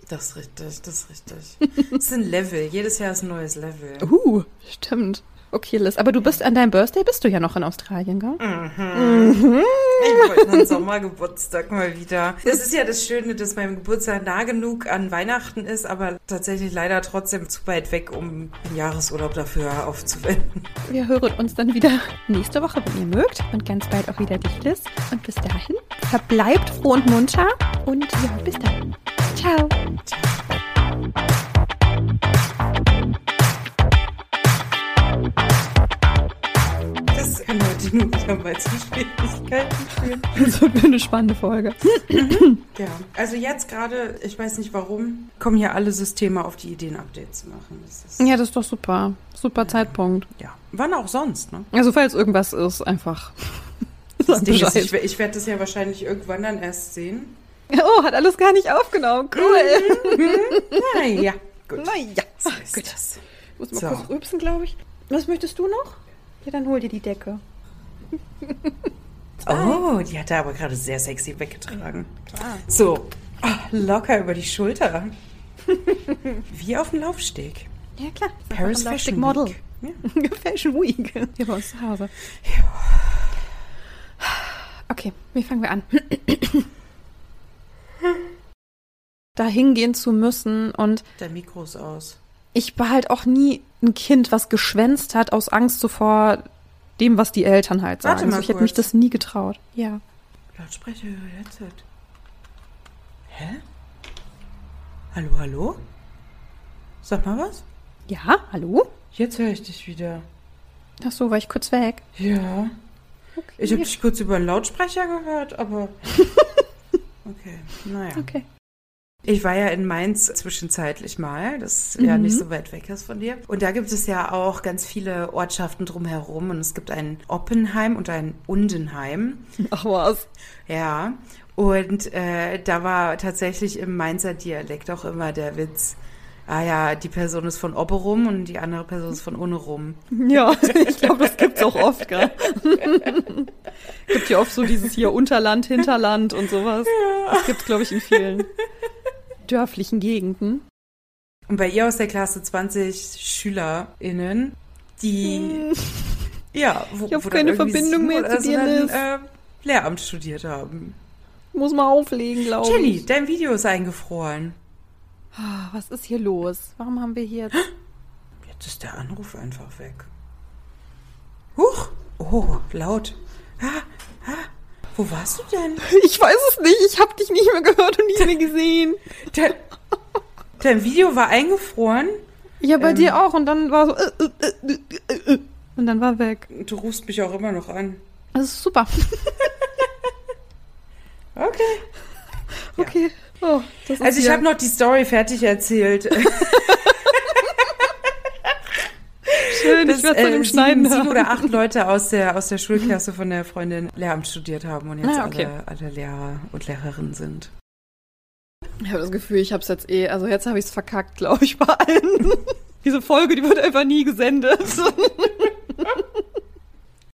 Das ist richtig, das ist richtig. Es ist ein Level. Jedes Jahr ist ein neues Level. Uh, stimmt. Okay, Liz, aber du bist an deinem Birthday bist du ja noch in Australien, gell? Ich wollte einen Sommergeburtstag mal wieder. Es ist ja das Schöne, dass mein Geburtstag nah genug an Weihnachten ist, aber tatsächlich leider trotzdem zu weit weg, um einen Jahresurlaub dafür aufzuwenden. Wir hören uns dann wieder nächste Woche, wenn ihr mögt. Und ganz bald auch wieder dich, Liz. Und bis dahin, verbleibt froh und munter. Und ja, bis dann. Ciao. Das nur wieder mal zu Schwierigkeiten. Das wird eine spannende Folge. Ja, also jetzt gerade, ich weiß nicht warum, kommen hier alle Systeme auf die Idee, ein Update zu machen. Das Ja, das ist doch super. Super Zeitpunkt. ja. Wann auch sonst, ne? Also, falls irgendwas ist, einfach. *laughs* Das Ding ist, ich, ich werde das ja wahrscheinlich irgendwann dann erst sehen. Oh, hat alles gar nicht aufgenommen. Cool. Naja, gut. Naja. So ist Gut. das. Ich muss mal So. kurz rübsen, glaube ich. Was möchtest du noch? Ja, dann hol dir die Decke. *laughs* Oh, die hat er aber gerade sehr sexy weggetragen. Klar. So, ah, locker über die Schulter. *laughs* Wie auf dem Laufsteg. Ja, klar. Paris Fashion Model. Week. Ja. *laughs* Fashion Week. Hier bei uns zu Hause. Okay, wie fangen wir an? *clears throat* da hingehen zu müssen und Der Mikro ist aus. ich war halt auch nie ein Kind, was geschwänzt hat aus Angst so vor dem, was die Eltern halt sagen. Warte mal also ich hätte mich das nie getraut. Ja. Lautsprecher über Headset. Hä? Hallo, hallo? Sag mal was? Ja, hallo? Jetzt höre ich dich wieder. Ach so, war ich kurz weg. Ja. Ich habe dich kurz über den Lautsprecher gehört, aber. *laughs* Okay, naja. Okay. Ich war ja in Mainz zwischenzeitlich mal, das ja Mhm. nicht so weit weg ist von dir. Und da gibt es ja auch ganz viele Ortschaften drumherum. Und es gibt ein Oppenheim und ein Undenheim. Ach was. Ja. Und äh, da war tatsächlich im Mainzer Dialekt auch immer der Witz. Ah ja, die Person ist von Oberum und die andere Person ist von Unnerum. Ja, *laughs* ich glaube, das gibt's auch oft, gell? *laughs* Gibt ja oft so dieses hier Unterland, Hinterland und sowas. Das gibt's, glaube ich, in vielen dörflichen Gegenden. Und bei ihr aus der Klasse 20 SchülerInnen, die ja, wo, Ich hab wo keine Verbindung mehr zu dir, dann, äh, Lehramt studiert haben. Muss mal auflegen, glaube Jenny, ich. dein Video ist eingefroren. Ah, Was ist hier los? Warum haben wir hier jetzt... *gasps* Jetzt ist der Anruf einfach weg. Huch! Oh, laut. Ah, ah, wo warst du denn? *laughs* Ich weiß es nicht. Ich habe dich nicht mehr gehört und nicht mehr gesehen. Dein, dein Video war eingefroren. Ja, bei Ähm. dir auch. Und dann war so... Äh, äh, äh, äh, äh, und dann war weg. Du rufst mich auch immer noch an. Das ist super. *laughs* Okay. Okay. Oh, das ist Also ich habe noch die Story fertig erzählt. *laughs* schön. Ich werde es äh, im Schneiden sieben, sieben oder acht Leute aus der, aus der Schulklasse von der Freundin Lehramt studiert haben und jetzt Ah, okay. alle, alle Lehrer und Lehrerinnen sind. Ich habe das Gefühl, ich habe es jetzt eh, also jetzt habe ich es verkackt, glaube ich, bei allen. Diese Folge, die wird einfach nie gesendet. *laughs*